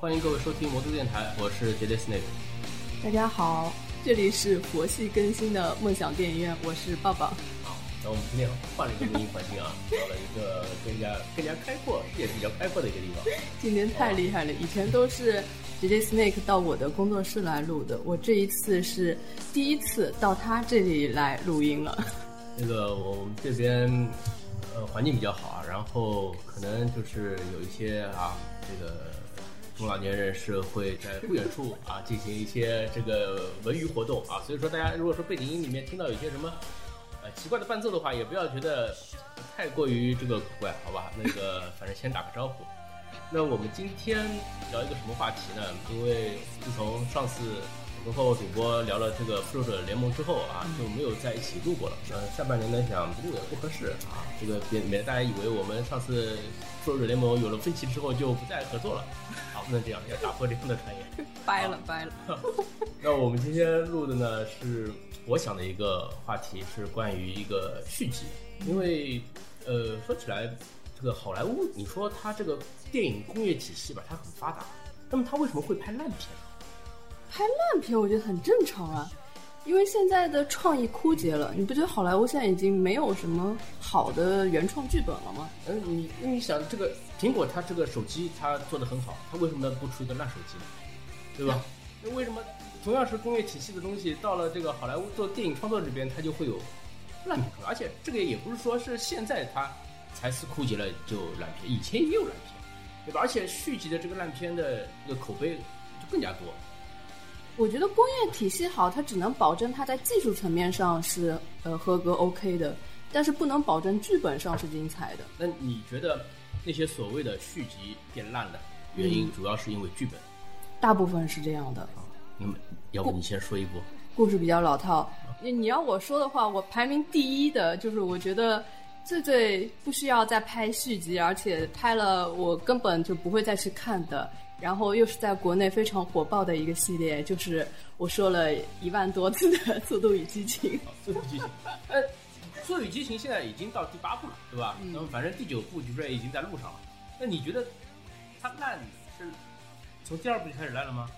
欢迎各位收听魔都电台，我是杰杰 Snake。大家好，这里是佛系更新的梦想电影院，我是抱抱。好，那我们今天换了一个录音环境啊，到了一个更加更加开阔、视野比较开阔的一个地方。今天太厉害了，以前都是杰杰 Snake 到我的工作室来录的，我这一次是第一次到他这里来录音了。那个我们这边呃环境比较好啊，然后可能就是有一些啊这个中老年人是会在不远处啊进行一些这个文娱活动啊，所以说大家如果说背景音里面听到有些什么呃奇怪的伴奏的话，也不要觉得太过于这个古怪，好吧？那个反正先打个招呼。那我们今天聊一个什么话题呢？因为自从上次我和主播聊了这个复仇者联盟之后啊，就没有在一起录过了。呃，下半年呢想录也不合适啊，这个免免得大家以为我们上次复仇者联盟有了分歧之后就不再合作了。啊，不能这样，要打破这样的传言。掰 了掰了。那我们今天录的呢，是我想的一个话题，是关于一个续集。因为，呃，说起来，这个好莱坞，你说它这个电影工业体系吧，它很发达，那么它为什么会拍烂片呢？拍烂片我觉得很正常啊，因为现在的创意枯竭了，你不觉得好莱坞现在已经没有什么好的原创剧本了吗？嗯，你那你想，这个苹果它这个手机它做的很好，它为什么不出一个烂手机呢？对吧？那为什么同样是工业体系的东西，到了这个好莱坞做电影创作这边，它就会有烂片出来？而且这个也不是说是现在它才是枯竭了就烂片，以前也有烂片，对吧？而且续集的这个烂片的这个口碑就更加多。我觉得工业体系好，它只能保证它在技术层面上是呃合格 OK 的，但是不能保证剧本上是精彩的。那你觉得那些所谓的续集变烂的原因，主要是因为剧本？大部分是这样的。那么，要不你先说一部？故事比较老套。你你要我说的话，我排名第一的就是我觉得最最不需要再拍续集，而且拍了我根本就不会再去看的。然后又是在国内非常火爆的一个系列，就是我说了一万多次的《速度与激情》。速度与激情，呃，《速度与激情》现在已经到第八部了，对吧？那么反正第九部据说已经在路上了。那你觉得它烂是从第二部就开始烂了吗？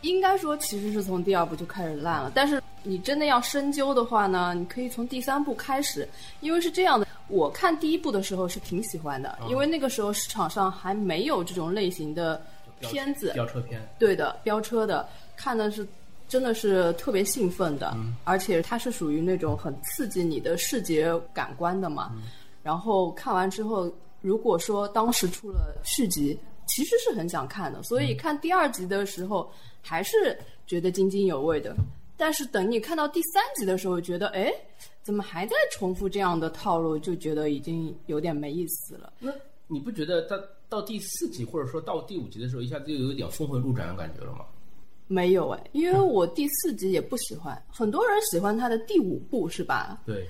应该说其实是从第二部就开始烂了，但是你真的要深究的话呢，你可以从第三部开始，因为是这样的。我看第一部的时候是挺喜欢的，因为那个时候市场上还没有这种类型的。片子飙车片，对的，飙车的，看的是真的是特别兴奋的，而且它是属于那种很刺激你的视觉感官的嘛。然后看完之后，如果说当时出了续集，其实是很想看的，所以看第二集的时候还是觉得津津有味的。但是等你看到第三集的时候，觉得哎，怎么还在重复这样的套路，就觉得已经有点没意思了。那你不觉得到到第四集或者说到第五集的时候，一下子就有点峰回路转的感觉了吗？没有哎，因为我第四集也不喜欢，很多人喜欢他的第五部是吧？对。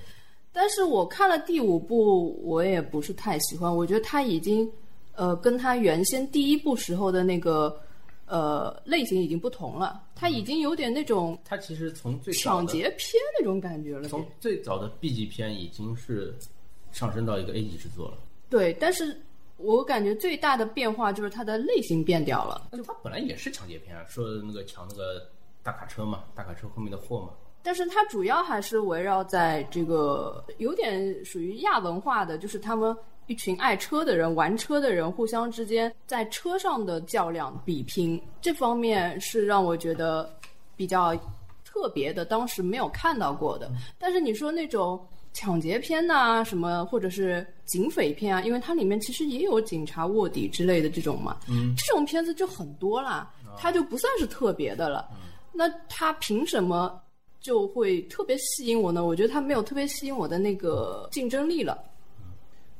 但是我看了第五部，我也不是太喜欢，我觉得他已经呃跟他原先第一部时候的那个呃类型已经不同了，他已经有点那种他其实从最抢劫片那种感觉了。从最早的 B 级片已经是上升到一个 A 级制作了。对，但是。我感觉最大的变化就是它的类型变掉了。就它本来也是抢劫片啊，说那个抢那个大卡车嘛，大卡车后面的货嘛。但是它主要还是围绕在这个有点属于亚文化的，就是他们一群爱车的人、玩车的人互相之间在车上的较量比拼，这方面是让我觉得比较特别的，当时没有看到过的。但是你说那种。抢劫片呐，什么或者是警匪片啊，因为它里面其实也有警察卧底之类的这种嘛，嗯，这种片子就很多啦，它就不算是特别的了。那它凭什么就会特别吸引我呢？我觉得它没有特别吸引我的那个竞争力了。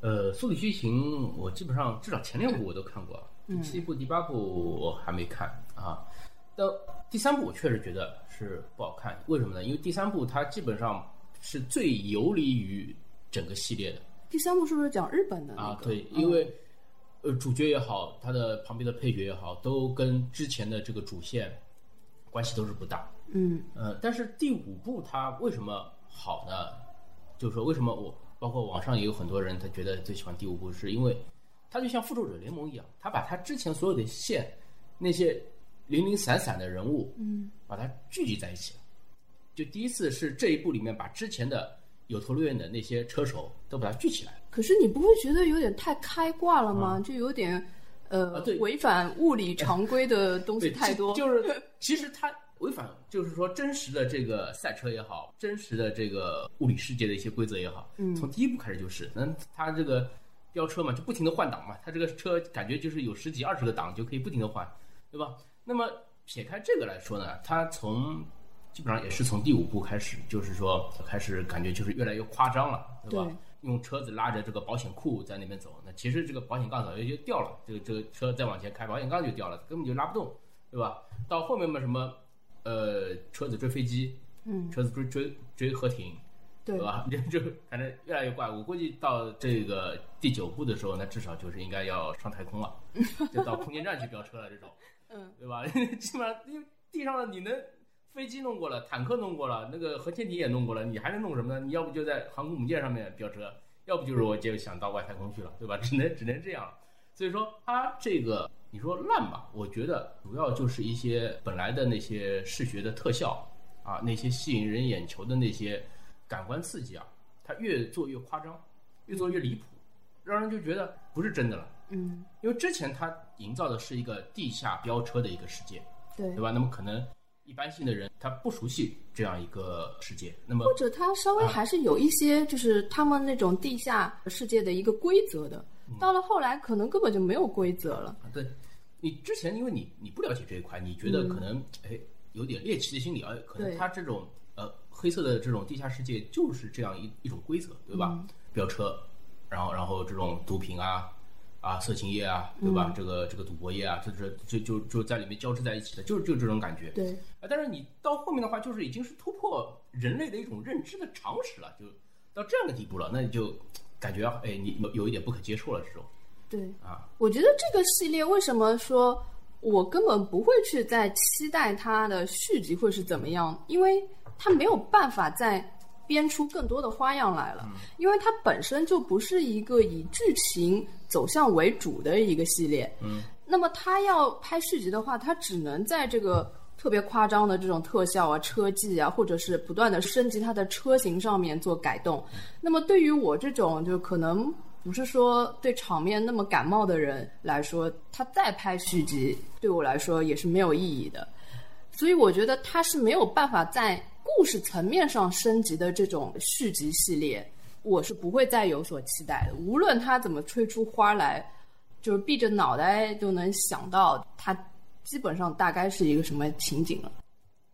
呃，《速度与激情》我基本上至少前六部我都看过，第七部、第八部我还没看啊。到第三部我确实觉得是不好看，为什么呢？因为第三部它基本上。是最游离于整个系列的。第三部是不是讲日本的？啊，对，因为呃，主角也好，他的旁边的配角也好，都跟之前的这个主线关系都是不大。嗯，呃，但是第五部它为什么好呢？就是说，为什么我包括网上也有很多人他觉得最喜欢第五部，是因为它就像复仇者联盟一样，他把他之前所有的线那些零零散散的人物，嗯，把它聚集在一起了。就第一次是这一部里面把之前的有头有脸的那些车手都把它聚起来。可是你不会觉得有点太开挂了吗？就有点呃、违反物理常规的 东西，太多。就是其实它违反，就是说真实的这个赛车也好，真实的这个物理世界的一些规则也好，嗯从第一步开始就是，那它这个飙车嘛，就不停的换挡嘛，它这个车感觉就是有十几二十个档就可以不停的换，对吧？那么撇开这个来说呢，它从基本上也是从第五部开始，就是说开始感觉就是越来越夸张了，对吧？对用车子拉着这个保险库在那边走，那其实这个保险杠早就就掉了，这个这个车再往前开，保险杠就掉了，根本就拉不动，对吧？到后面嘛，什么呃车子追飞机，嗯，车子追追追河艇，对对吧？就就反正越来越怪。我估计到这个第九部的时候，那至少就是应该要上太空了，就到空间站去飙车了这种，嗯，对吧？基本上因为地上的你能飞机弄过了，坦克弄过了，那个核潜艇也弄过了，你还能弄什么呢？你要不就在航空母舰上面飙车，要不就是我就想到外太空去了，对吧？只能只能这样了。所以说它这个你说烂吧，我觉得主要就是一些本来的那些视觉的特效啊，那些吸引人眼球的那些感官刺激啊，它越做越夸张，越做越离谱，让人就觉得不是真的了。嗯，因为之前它营造的是一个地下飙车的一个世界，对对。吧？那么可能一般性的人他不熟悉这样一个世界，那么或者他稍微还是有一些，就是他们那种地下世界的一个规则的。嗯到了后来，可能根本就没有规则了。啊，对，你之前因为你你不了解这一块，你觉得可能哎有点猎奇的心理，啊，可能他这种呃黑色的这种地下世界就是这样一一种规则，对吧？飙车，然后然后这种毒品啊啊色情业啊，对吧？这个这个赌博业啊，就是就就就在里面交织在一起的，就是就这种感觉。对，啊，但是你到后面的话，就是已经是突破人类的一种认知的常识了，就到这样的地步了，那你就感觉哎，你有有一点不可接受了，这种对，啊，我觉得这个系列为什么说我根本不会去再期待它的续集会是怎么样，因为它没有办法再编出更多的花样来了，因为它本身就不是一个以剧情走向为主的一个系列。嗯，那么它要拍续集的话，它只能在这个特别夸张的这种特效啊、车技啊，或者是不断的升级它的车型上面做改动。那么对于我这种就可能不是说对场面那么感冒的人来说，他再拍续集对我来说也是没有意义的。所以我觉得他是没有办法在故事层面上升级的这种续集系列，我是不会再有所期待的。无论它怎么吹出花来，就是闭着脑袋就能想到它基本上大概是一个什么情景了。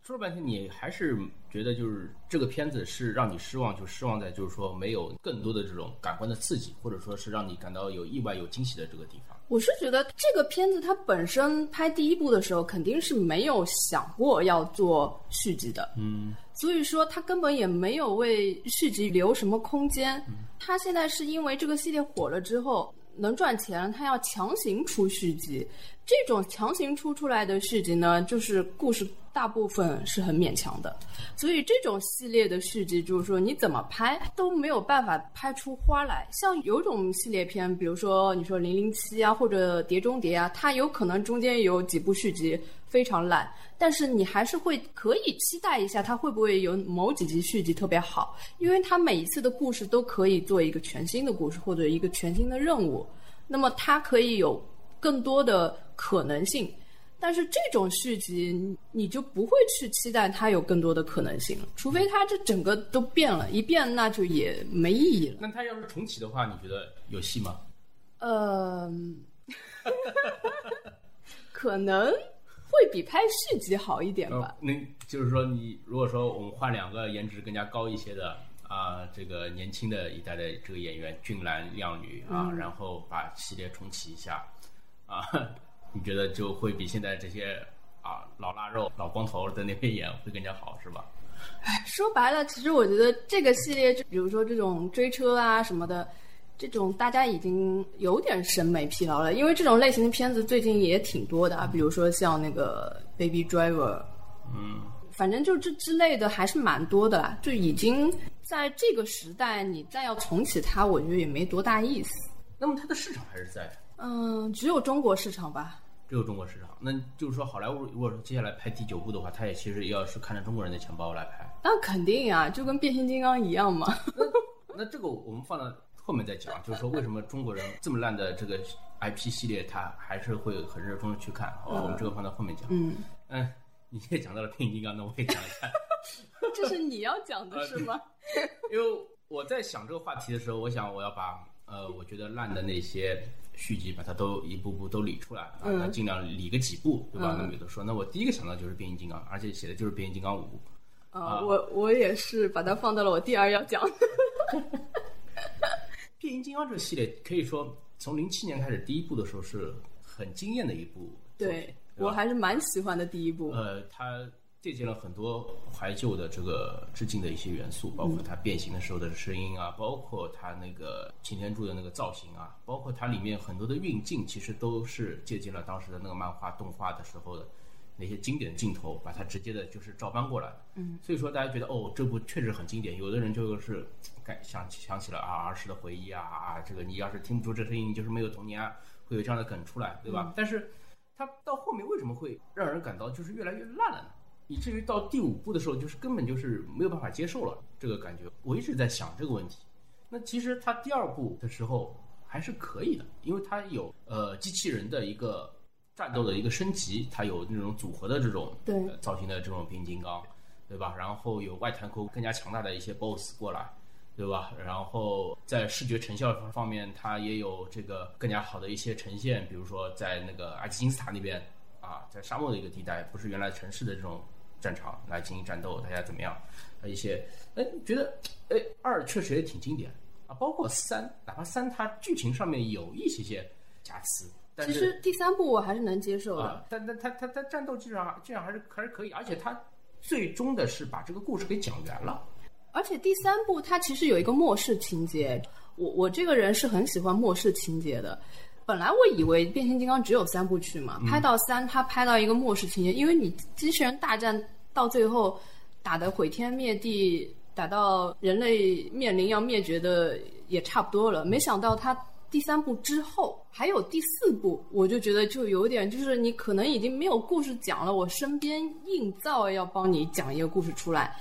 说了半天，你还是觉得就是这个片子是让你失望，就失望在就是说没有更多的这种感官的刺激，或者说是让你感到有意外、有惊喜的这个地方。我是觉得这个片子它本身拍第一部的时候肯定是没有想过要做续集的，嗯，所以说它根本也没有为续集留什么空间。它现在是因为这个系列火了之后能赚钱，它要强行出续集。这种强行出出来的续集呢，就是故事大部分是很勉强的，所以这种系列的续集就是说你怎么拍都没有办法拍出花来。像有种系列片，比如说你说零零七啊，或者碟中谍啊，它有可能中间有几部续集非常烂，但是你还是会可以期待一下它会不会有某几集续集特别好，因为它每一次的故事都可以做一个全新的故事或者一个全新的任务，那么它可以有更多的可能性。但是这种续集，你你就不会去期待它有更多的可能性了，除非它这整个都变了，一变那就也没意义了。那它要是重启的话，你觉得有戏吗？呃，可能会比拍续集好一点吧。呃，那就是说你如果说我们换两个颜值更加高一些的啊、这个年轻的一代的这个演员俊男靓女啊，然后把系列重启一下啊，你觉得就会比现在这些啊老腊肉、老光头的那边演会更加好是吧？说白了，其实我觉得这个系列，就比如说这种追车啊什么的，这种大家已经有点审美疲劳了，因为这种类型的片子最近也挺多的啊，比如说像那个《Baby Driver》，嗯，反正就这之类的还是蛮多的啦，就已经在这个时代，你再要重启它，我觉得也没多大意思。那么它的市场还是在，嗯，只有中国市场吧。只有中国市场。那就是说，好莱坞如果说接下来拍第九部的话，他也其实要是看着中国人的钱包来拍。那肯定呀，就跟变形金刚一样嘛。那这个我们放到后面再讲，就是说为什么中国人这么烂的这个 IP 系列，他还是会很热衷的去看。好吧，我们这个放到后面讲。嗯，嗯，你也讲到了变形金刚，那我也讲一下。这是你要讲的是吗？因为我在想这个话题的时候，我想我要把呃，我觉得烂的那些续集，把它都一步步都理出来啊，那尽量理个几步，对吧？那么有的说，那我第一个想到就是变形金刚，而且写的就是变形金刚五。啊，我我也是把它放到了我第二要讲。变形金刚这个系列可以说从零七年开始，第一部的时候是很惊艳的一部。对我还是蛮喜欢的第一部。呃，它借鉴了很多怀旧的这个致敬的一些元素，包括它变形的时候的声音啊，包括它那个擎天柱的那个造型啊，包括它里面很多的运镜，其实都是借鉴了当时的那个漫画动画的时候的。那些经典镜头，把它直接的就是照搬过来。嗯，所以说大家觉得哦，这部确实很经典。有的人就是感想想起了啊儿时的回忆啊啊，这个你要是听不出这声音，就是没有童年啊，会有这样的梗出来，对吧？但是它到后面为什么会让人感到就是越来越烂了呢？以至于到第五部的时候，就是根本就是没有办法接受了这个感觉。我一直在想这个问题。那其实它第二部的时候还是可以的，因为它有呃机器人的一个。战斗的一个升级，它有那种组合的这种对造型的这种变形金刚，对吧？然后有外太空更加强大的一些 BOSS 过来，对吧？然后在视觉成效方面，它也有这个更加好的一些呈现，比如说在那个阿基金斯塔那边啊，在沙漠的一个地带，不是原来城市的这种战场来进行战斗，大家怎么样？一些哎，觉得哎二确实也挺经典啊，包括三，哪怕三它剧情上面有一些些瑕疵。但其实第三部我还是能接受的，但但他他他战斗基本上基本上还是还是可以，而且他最终的是把这个故事给讲圆了。而且第三部它其实有一个末世情节，我我这个人是很喜欢末世情节的。本来我以为变形金刚只有三部曲嘛，拍到三他拍到一个末世情节，因为你机器人大战到最后打的毁天灭地，打到人类面临要灭绝的也差不多了，没想到他。第三部之后还有第四部，我就觉得就有点，就是你可能已经没有故事讲了，我身边硬造要帮你讲一个故事出来。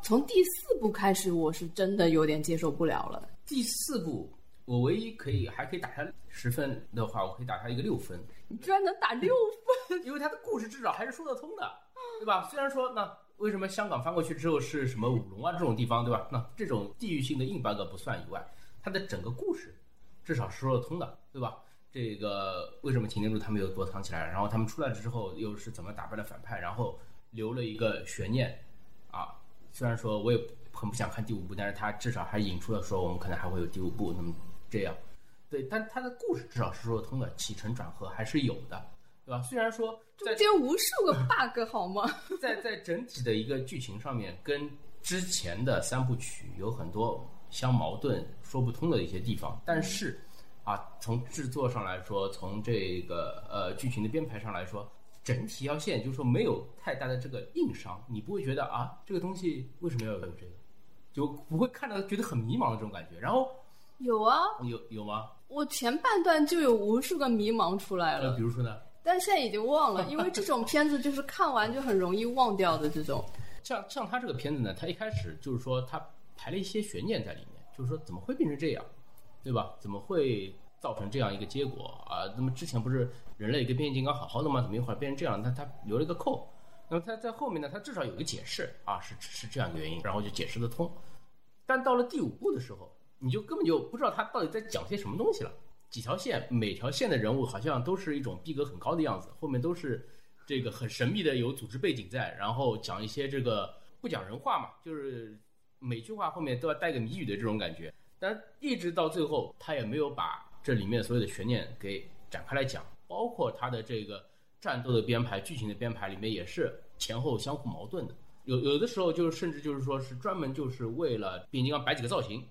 从第四部开始，我是真的有点接受不了了。第四部，我唯一可以还可以打他十分的话，我可以打他一个六分。你居然能打六分？因为他的故事至少还是说得通的，对吧？虽然说那为什么香港翻过去之后是什么五龙啊这种地方，对吧？那这种地域性的硬 bug 不算以外，它的整个故事。至少是说得通的，对吧？这个为什么擎天柱他们又躲藏起来？然后他们出来之后又是怎么打败了反派？然后留了一个悬念啊！虽然说我也很不想看第五部，但是他至少还引出了说我们可能还会有第五部。那么这样，对，但他的故事至少是说得通的，起承转合还是有的，对吧？虽然说中间无数个 bug 好吗？在在整体的一个剧情上面，跟之前的三部曲有很多。相矛盾、说不通的一些地方，但是，啊，从制作上来说，从这个呃剧情的编排上来说，整体要线就是说没有太大的这个硬伤，你不会觉得啊这个东西为什么要有这个，就不会看到觉得很迷茫的这种感觉。然后有啊，有有吗？我前半段就有无数个迷茫出来了，比如说呢？但现在已经忘了，因为这种片子就是看完就很容易忘掉的这种。像像他这个片子呢，他一开始就是说他。排了一些悬念在里面，就是说怎么会变成这样，对吧？怎么会造成这样一个结果啊？那么之前不是人类跟变形金刚好好的吗？怎么一会儿变成这样？那他留了一个扣。那么他在后面呢？他至少有个解释啊，是是这样一个原因，然后就解释得通。但到了第五部的时候，你就根本就不知道他到底在讲些什么东西了。几条线，每条线的人物好像都是一种逼格很高的样子，后面都是这个很神秘的有组织背景在，然后讲一些这个不讲人话嘛，就是。每句话后面都要带个谜语的这种感觉，但一直到最后，他也没有把这里面所有的悬念给展开来讲，包括他的这个战斗的编排、剧情的编排里面也是前后相互矛盾的。有有的时候就是甚至就是说是专门就是为了变形金刚摆几个造型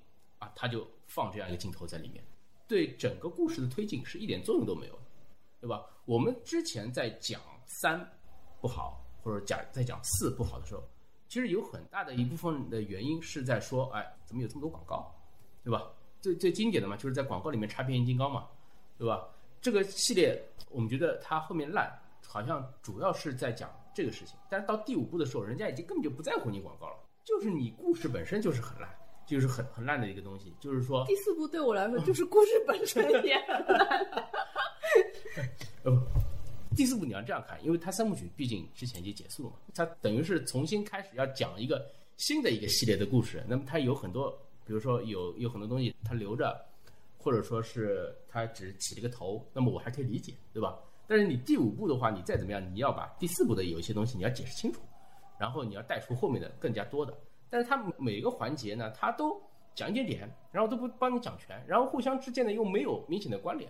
啊，他就放这样一个镜头在里面，对整个故事的推进是一点作用都没有，对吧？我们之前在讲三不好或者讲在讲四不好的时候。其实有很大的一部分的原因是在说，哎，怎么有这么多广告，对吧？最最经典的嘛，就是在广告里面插变形金刚嘛，对吧？这个系列我们觉得它后面烂，好像主要是在讲这个事情。但是到第五部的时候，人家已经根本就不在乎你广告了，就是你故事本身就是很烂，就是很很烂的一个东西。就是说，第四部对我来说就是故事本身也很烂。呃，第四部你要这样看，因为它三部曲毕竟之前已经结束了嘛，它等于是重新开始要讲一个新的一个系列的故事。那么它有很多，比如说有有很多东西它留着，或者说是它只起了个头，那么我还可以理解，对吧？但是你第五部的话，你再怎么样，你要把第四部的有一些东西你要解释清楚，然后你要带出后面的更加多的。但是它每个环节呢，它都讲一点点，然后都不帮你讲全，然后互相之间呢又没有明显的关联。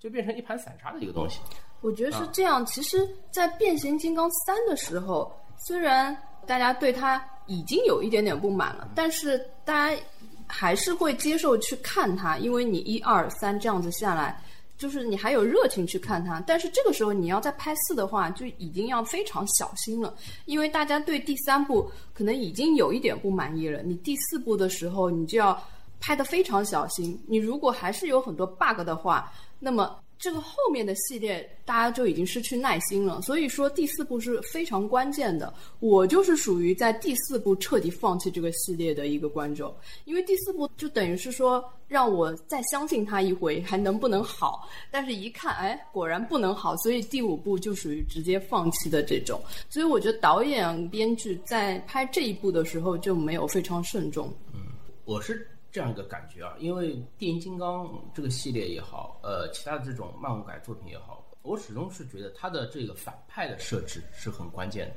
就变成一盘散沙的一个东西。我觉得是这样。其实，在变形金刚三的时候，虽然大家对它已经有一点点不满了，但是大家还是会接受去看它，因为你一二三这样子下来，就是你还有热情去看它。但是这个时候你要再拍四的话，就已经要非常小心了，因为大家对第三部可能已经有一点不满意了。你第四部的时候，你就要拍的非常小心。你如果还是有很多 bug 的话，那么这个后面的系列，大家就已经失去耐心了。所以说第四部是非常关键的。我就是属于在第四部彻底放弃这个系列的一个观众，因为第四部就等于是说让我再相信他一回，还能不能好？但是一看，哎，果然不能好，所以第五部就属于直接放弃的这种。所以我觉得导演、编剧在拍这一部的时候就没有非常慎重。嗯，我是。这样一个感觉啊，因为变形金刚这个系列也好，呃，其他的这种漫改作品也好，我始终是觉得它的这个反派的设置是很关键的，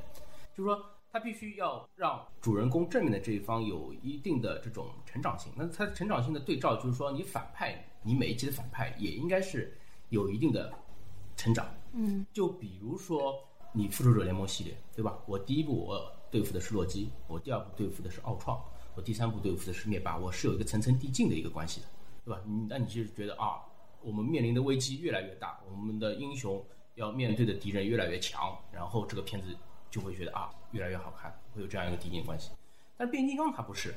就是说它必须要让主人公正面的这一方有一定的这种成长性。那它成长性的对照就是说，你反派，你每一集的反派也应该是有一定的成长。嗯，就比如说你复仇者联盟系列，对吧？我第一部我对付的是洛基，我第二部对付的是奥创。我第三部对付的是灭霸，我是有一个层层递进的一个关系的，对吧？你那你就是觉得啊，我们面临的危机越来越大，我们的英雄要面对的敌人越来越强，然后这个片子就会觉得啊，越来越好看，会有这样一个递进关系。但变形金刚它不是，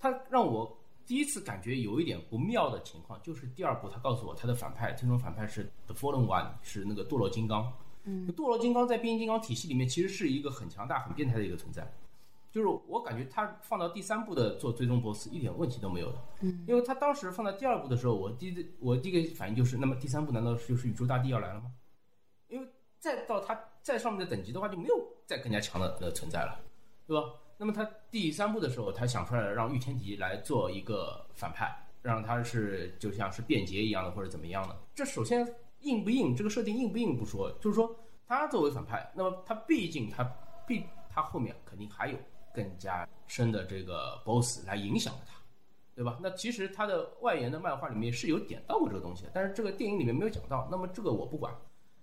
它让我第一次感觉有一点不妙的情况，就是第二部他告诉我他的反派，最终反派是 The Fallen One，是那个堕落金刚。嗯，堕落金刚在变形金刚体系里面其实是一个很强大、很变态的一个存在。就是我感觉他放到第三部的做最终 BOSS 一点问题都没有的，嗯，因为他当时放到第二部的时候，我第一我第一个反应就是，那么第三部难道就是宇宙大帝要来了吗？因为再到他再上面的等级的话，就没有再更加强的的存在了，对吧？那么他第三部的时候，他想出来了让御天敌来做一个反派，让他是就像是便捷一样的或者怎么样的。这首先硬不硬，这个设定硬不硬不说，就是说他作为反派，那么他毕竟他必他后面肯定还有。更加深的这个 BOSS 来影响了他，对吧？那其实他的外延的漫画里面是有点到过这个东西的，但是这个电影里面没有讲到。那么这个我不管。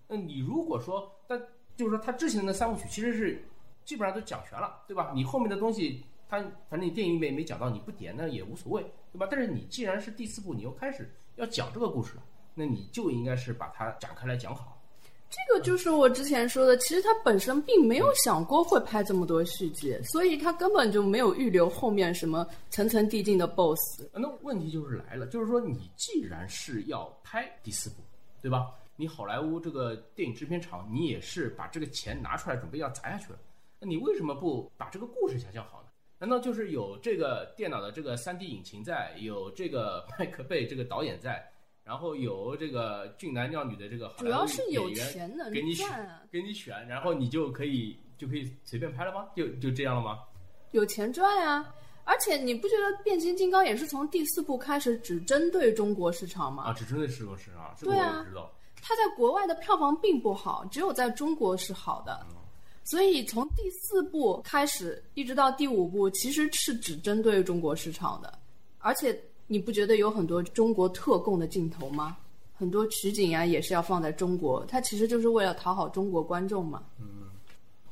那你如果说，但就是说他之前的三部曲其实是基本上都讲全了，对吧？你后面的东西，他反正你电影里面没讲到，你不点那也无所谓，对吧？但是你既然是第四部，你又开始要讲这个故事了，那你就应该是把它展开来讲好。这个就是我之前说的，其实他本身并没有想过会拍这么多续集，所以他根本就没有预留后面什么层层递进的 BOSS。那问题就是来了，就是说你既然是要拍第四部，对吧？你好莱坞这个电影制片厂，你也是把这个钱拿出来准备要砸下去了，那你为什么不把这个故事想象好呢？难道就是有这个电脑的这个 3D 引擎在，有这个 麦克贝这个导演在？然后有这个俊男靓女的这个主要是有钱能给你选，给你选，然后你就可以就可以随便拍了吗？就就这样了吗？有钱赚呀！而且你不觉得变形金刚也是从第四部开始只针对中国市场吗？啊，只针对中国市场，这个我也知道。它在国外的票房并不好，只有在中国是好的。所以从第四部开始一直到第五部，其实是只针对中国市场的，而且。你不觉得有很多中国特供的镜头吗？很多取景啊也是要放在中国，它其实就是为了讨好中国观众嘛。嗯，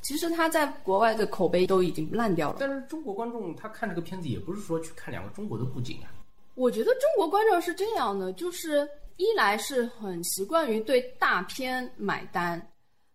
其实他在国外的口碑都已经烂掉了。但是中国观众他看这个片子也不是说去看两个中国的布景啊。我觉得中国观众是这样的，就是一来是很习惯于对大片买单，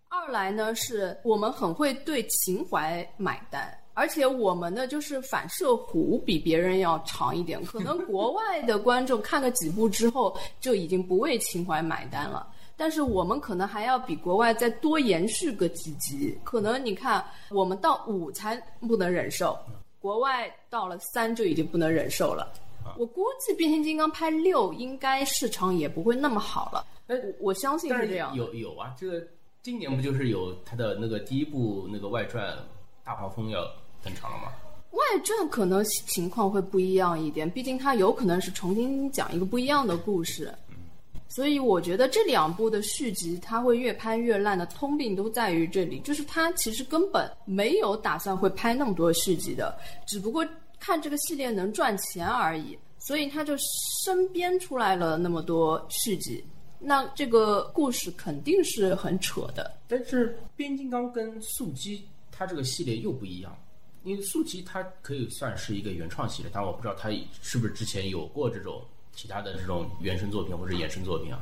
二来呢是我们很会对情怀买单。而且我们的就是反射弧比别人要长一点，可能国外的观众看了几部之后就已经不为情怀买单了。但是我们可能还要比国外再多延续个几集，可能你看我们到五才不能忍受，国外到了三就已经不能忍受了。我估计变形金刚拍六应该市场也不会那么好了，哎我我相信是是这样。有有啊，这个今年不就是有他的那个第一部那个外传《大黄蜂》要登场了吗？外传可能情况会不一样一点，毕竟它有可能是重新讲一个不一样的故事，所以我觉得这两部的续集它会越拍越烂的通病都在于这里，就是它其实根本没有打算会拍那么多续集的，只不过看这个系列能赚钱而已，所以他就生编出来了那么多续集，那这个故事肯定是很扯的。但是变形金刚跟速激它这个系列又不一样，因为速七它可以算是一个原创系列，但我不知道它是不是之前有过这种其他的这种原生作品或者衍生作品啊。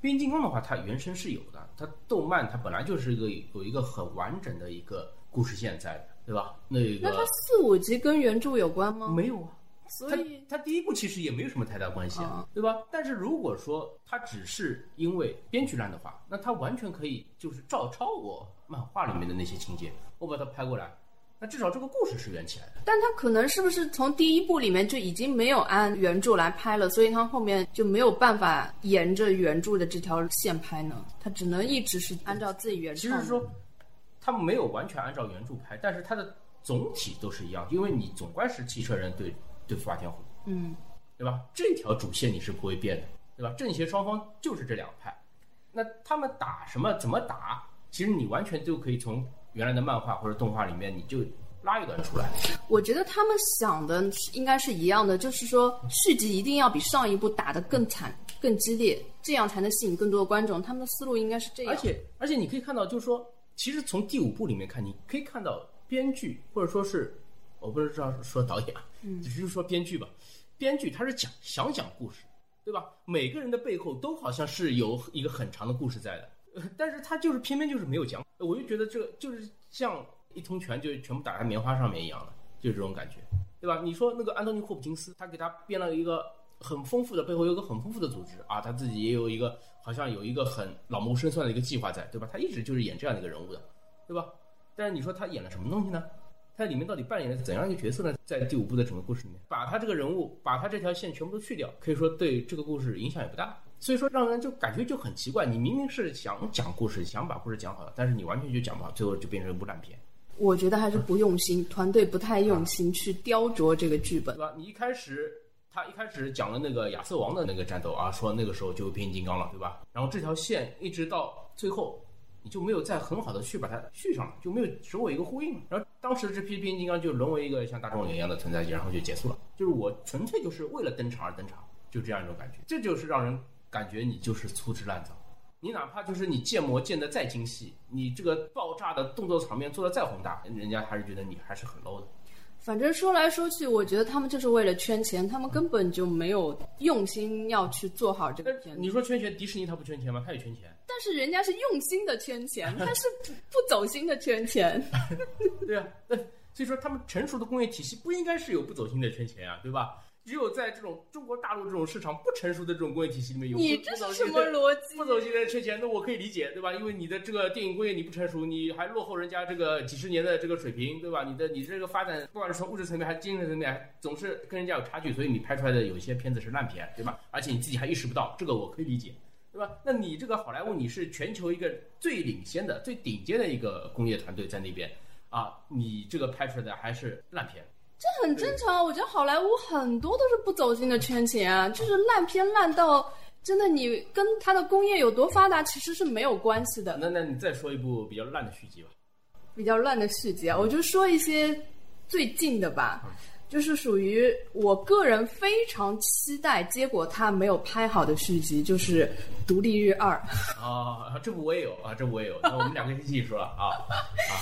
变形金刚的话，它原生是有的，它动漫它本来就是一个有一个很完整的一个故事线在的，对吧？那那它四五集跟原著有关吗？没有啊，所以它它第一部其实也没有什么太大关系啊啊，对吧？但是如果说它只是因为编剧烂的话，那它完全可以就是照抄我漫画里面的那些情节，我把它拍过来，那至少这个故事是圆起来的。但他可能是不是从第一部里面就已经没有按原著来拍了，所以他后面就没有办法沿着原著的这条线拍呢？他只能一直是按照自己原创的。其实说他们没有完全按照原著拍，但是它的总体都是一样，因为你总归是汽车人对对付霸天虎，嗯，对吧？这条主线你是不会变的，对吧？正邪双方就是这两派，那他们打什么怎么打，其实你完全就可以从原来的漫画或者动画里面你就拉一段出来。我觉得他们想的应该是一样的，就是说续集一定要比上一部打得更惨、更激烈，这样才能吸引更多的观众。他们的思路应该是这样。而且而且你可以看到，就是说，其实从第五部里面看，你可以看到编剧或者说是，我不知道说导演啊，嗯，只是说编剧吧，编剧他是讲想讲故事，对吧？每个人的背后都好像是有一个很长的故事在的，呃但是他就是偏偏就是没有讲，我就觉得这个就是像一通拳就全部打在棉花上面一样的，就是这种感觉，对吧？你说那个安东尼·霍普金斯，他给他编了一个很丰富的，背后有个很丰富的组织啊，他自己也有一个好像有一个很老谋深算的一个计划在，对吧？他一直就是演这样的一个人物的，对吧？但是你说他演了什么东西呢？他里面到底扮演了怎样一个角色呢？在第五部的整个故事里面，把他这个人物，把他这条线全部都去掉，可以说对这个故事影响也不大。所以说，让人就感觉就很奇怪。你明明是想讲故事，想把故事讲好的，但是你完全就讲不好，最后就变成一部烂片。我觉得还是不用心，团队不太用心去雕琢这个剧本对。吧？你一开始，他一开始讲了那个亚瑟王的那个战斗啊，说那个时候就有变形金刚了，对吧？然后这条线一直到最后，你就没有再很好的去把它续上了，就没有首尾一个呼应。然后当时这批变形金刚就沦为一个像大众脸一样的存在，然后就结束了。就是我纯粹就是为了登场而登场，就这样一种感觉。这就是让人感觉你就是粗制滥造。你哪怕就是你建模建的再精细，你这个爆炸的动作场面做的再宏大，人家还是觉得你还是很 low 的。反正说来说去，我觉得他们就是为了圈钱，他们根本就没有用心要去做好这个片子。你说圈钱，迪士尼他不圈钱吗？他也圈钱。但是人家是用心的圈钱，他是不不走心的圈钱。对啊，那所以说他们成熟的工业体系不应该是有不走心的圈钱啊，对吧？只有在这种中国大陆这种市场不成熟的这种工业体系里面有你这是什么逻辑？不走心的圈钱，那我可以理解，对吧？因为你的这个电影工业你不成熟，你还落后人家这个几十年的这个水平，对吧？你的你这个发展，不管是从物质层面还是精神层面，总是跟人家有差距，所以你拍出来的有一些片子是烂片，对吧？而且你自己还意识不到，这个我可以理解，对吧？那你这个好莱坞，你是全球一个最领先的、最顶尖的一个工业团队在那边啊，你这个拍出来的还是烂片。这很正常。我觉得好莱坞很多都是不走心的圈钱啊，就是烂片烂到真的你跟它的工业有多发达其实是没有关系的。那那你再说一部比较烂的续集吧。比较烂的续集啊，我就说一些最近的吧，就是属于我个人非常期待，结果它没有拍好的续集，就是《独立日二》。啊，这部我也有啊，这部我也有，那我们两个一起说了啊啊，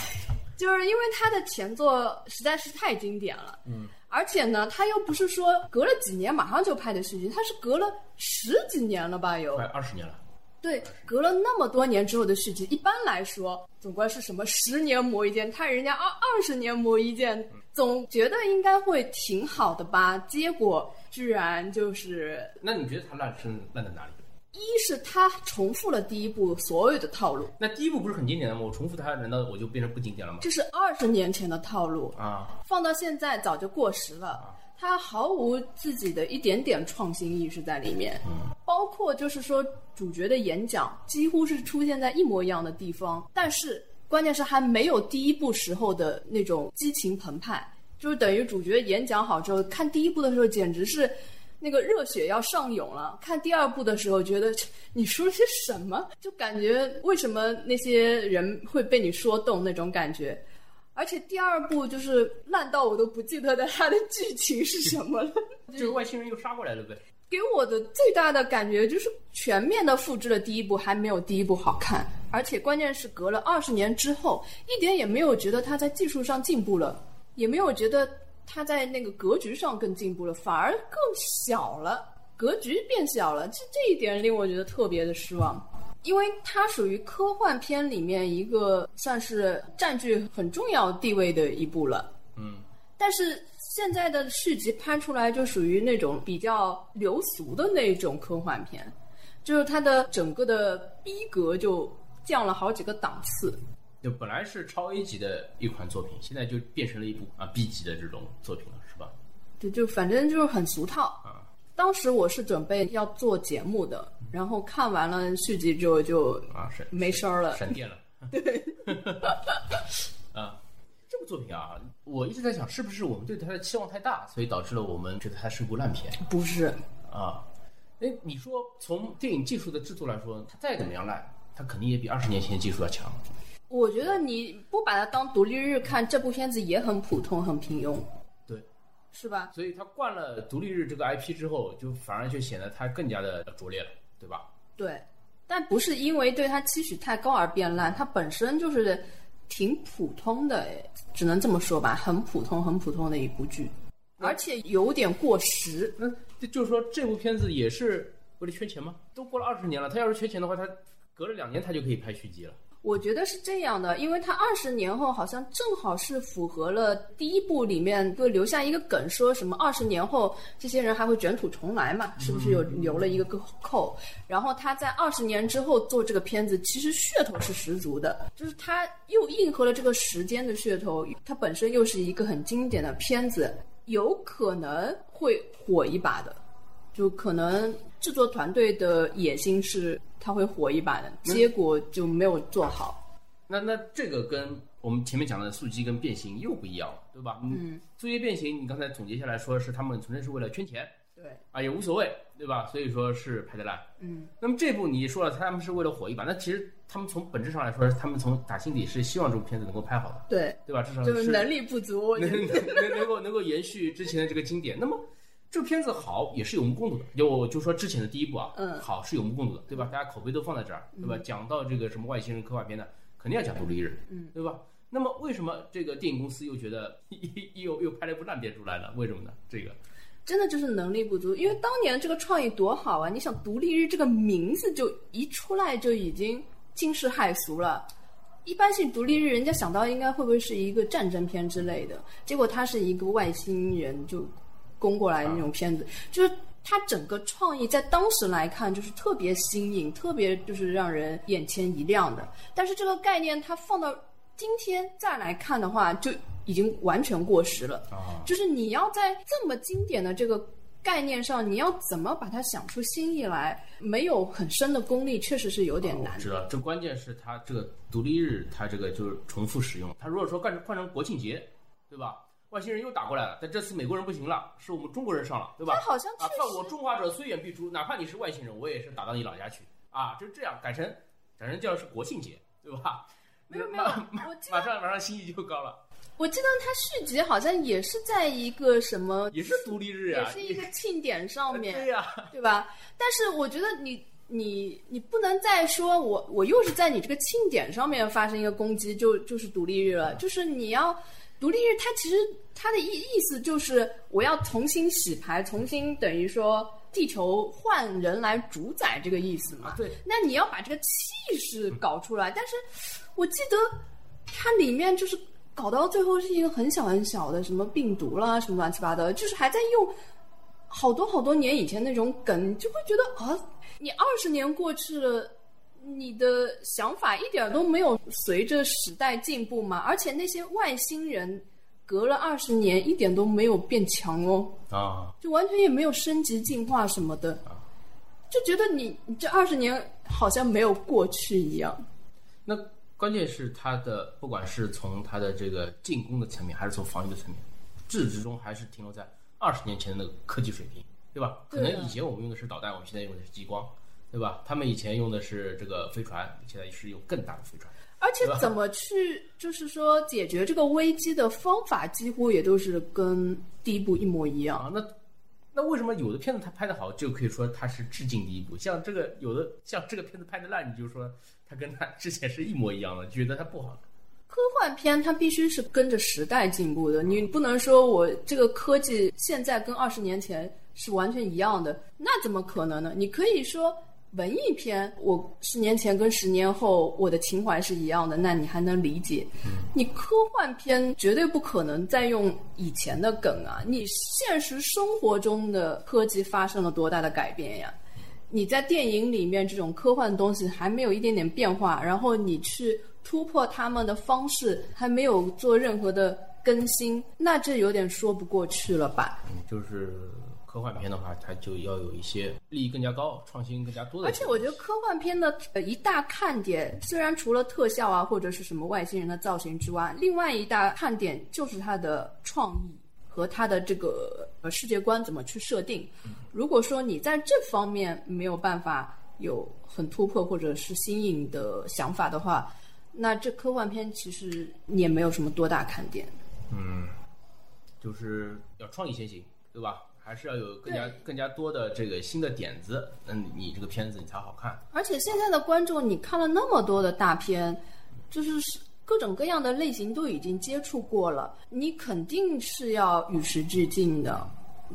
就是因为他的前作实在是太经典了，嗯，而且呢，他又不是说隔了几年马上就拍的续集，他是隔了十几年了吧有快，二十年了。对，隔了那么多年之后的续集，一般来说，总归是什么十年磨一剑，他人家二二十年磨一剑，总觉得应该会挺好的吧？结果居然就是，那你觉得它烂是烂在哪里？一是他重复了第一部所有的套路，那第一部不是很经典的吗？我重复它，难道我就变成不经典了吗？这是二十年前的套路，啊，放到现在早就过时了。他毫无自己的一点点创新意识在里面，包括就是说主角的演讲几乎是出现在一模一样的地方，但是关键是还没有第一部时候的那种激情澎湃，就是等于主角演讲好之后，看第一部的时候简直是。那个热血要上涌了，看第二部的时候觉得你说些什么，就感觉为什么那些人会被你说动那种感觉。而且第二部就是烂到我都不记得它的剧情是什么了。就是外星人又杀过来了呗？给我的最大的感觉就是全面的复制了第一部，还没有第一部好看。而且关键是隔了二十年之后，一点也没有觉得它在技术上进步了，也没有觉得它在那个格局上更进步了，反而更小了，格局变小了。这这一点令我觉得特别的失望。因为它属于科幻片里面一个算是占据很重要地位的一部了，嗯，但是现在的续集拍出来就属于那种比较流俗的那种科幻片，就是它的整个的逼格就降了好几个档次。就本来是超 A 级的一款作品，现在就变成了一部啊 B 级的这种作品了，是吧？对，就反正就是很俗套。啊当时我是准备要做节目的，然后看完了续集之后就啊，闪没声儿了。闪电了。对。啊，这部作品啊，我一直在想，是不是我们对它的期望太大，所以导致了我们觉得它是部烂片不是，啊？哎，你说从电影技术的制作来说，它再怎么样烂，它肯定也比二十年前的技术要强。我觉得你不把它当独立日看，这部片子也很普通、很平庸，对，是吧？所以他惯了独立日这个 IP 之后，就反而就显得它更加的拙劣了，对吧？对，但不是因为对它期许太高而变烂，它本身就是挺普通的，哎，只能这么说吧，很普通、很普通的一部剧，而且有点过时。那这就是说，这部片子也是为了缺钱吗？都过了二十年了，他要是缺钱的话，他隔了两年他就可以拍续集了。我觉得是这样的，因为它二十年后好像正好是符合了第一部里面就留下一个梗，说什么二十年后这些人还会卷土重来嘛？是不是有留了一个扣？然后他在二十年之后做这个片子，其实噱头是十足的，就是他又应和了这个时间的噱头，它本身又是一个很经典的片子，有可能会火一把的。就可能制作团队的野心是他会火一把的，结果就没有做好。那那这个跟我们前面讲的速激跟变形又不一样了，对吧？嗯，速激变形，你刚才总结下来说是他们纯粹是为了圈钱对，啊，也无所谓，对吧？所以说是拍的烂。嗯，那么这部你说了他们是为了火一把，那其实他们从本质上来说，他们从打心底是希望这部片子能够拍好的，对，对吧？至少就是能力不足。能能能够能够延续之前的这个经典。那么这个片子好也是有目共睹的，就就说之前的第一部啊，嗯好是有目共睹的，对吧？大家口碑都放在这儿，对吧？讲到这个什么外星人科幻片的，肯定要讲独立日，嗯，对吧？那么为什么这个电影公司又觉得 又又拍了一部烂片出来了？为什么呢？这个真的就是能力不足，因为当年这个创意多好啊！你想，独立日这个名字就一出来就已经惊世骇俗了。一般性独立日，人家想到应该会不会是一个战争片之类的，结果它是一个外星人就攻过来的那种片子，就是它整个创意在当时来看就是特别新颖，特别就是让人眼前一亮的。但是这个概念它放到今天再来看的话，就已经完全过时了。啊，就是你要在这么经典的这个概念上，你要怎么把它想出新意来？没有很深的功力，确实是有点难我知。道，这关键是它这个独立日，它这个就是重复使用。它如果说换成换成国庆节，对吧？外星人又打过来了，但这次美国人不行了，是我们中国人上了，对吧他？好像确啊，看我，中华者虽远必诛，哪怕你是外星人，我也是打到你老家去啊！就这样改成改成叫是国庆节，对吧？没有没有马，我马上马上心意就高了，我记得他续集好像也是在一个什么，也是独立日啊，也是一个庆典上面，对呀、对吧？但是我觉得你你你不能再说我我又是在你这个庆典上面发生一个攻击，就就是独立日了，就是你要独立日它其实它的意意思就是我要重新洗牌，重新等于说地球换人来主宰这个意思嘛。对，那你要把这个气势搞出来，但是我记得它里面就是搞到最后是一个很小很小的什么病毒啦，什么乱七八糟的，就是还在用好多好多年以前那种梗，就会觉得啊，你二十年过去了。你的想法一点都没有随着时代进步吗？而且那些外星人隔了二十年一点都没有变强哦，啊，就完全也没有升级进化什么的，就觉得你你这二十年好像没有过去一样。那关键是它的，不管是从它的这个进攻的层面，还是从防御的层面，至始至终还是停留在二十年前的那个科技水平，对吧？可能以前我们用的是导弹，我们现在用的是激光，对吧？他们以前用的是这个飞船，现在是用更大的飞船。而且怎么去，就是说解决这个危机的方法，几乎也都是跟第一部一模一样。啊，那那为什么有的片子它拍的好，就可以说它是致敬第一部？像这个有的像这个片子拍的烂，你就说它跟它之前是一模一样的，觉得它不好。科幻片它必须是跟着时代进步的，你不能说我这个科技现在跟二十年前是完全一样的，那怎么可能呢？你可以说文艺片，我十年前跟十年后我的情怀是一样的，那你还能理解。你科幻片绝对不可能再用以前的梗啊！你现实生活中的科技发生了多大的改变呀？你在电影里面这种科幻东西还没有一点点变化，然后你去突破他们的方式还没有做任何的更新，那这有点说不过去了吧？嗯，就是科幻片的话，它就要有一些利益更加高、创新更加多的。而且我觉得科幻片的呃一大看点，虽然除了特效啊或者是什么外星人的造型之外，另外一大看点就是它的创意和它的这个呃世界观怎么去设定。如果说你在这方面没有办法有很突破或者是新颖的想法的话，那这科幻片其实也没有什么多大看点。嗯就是要创意先行，对吧？还是要有更加更加多的这个新的点子，那你你这个片子你才好看。而且现在的观众，你看了那么多的大片，就是各种各样的类型都已经接触过了，你肯定是要与时俱进的。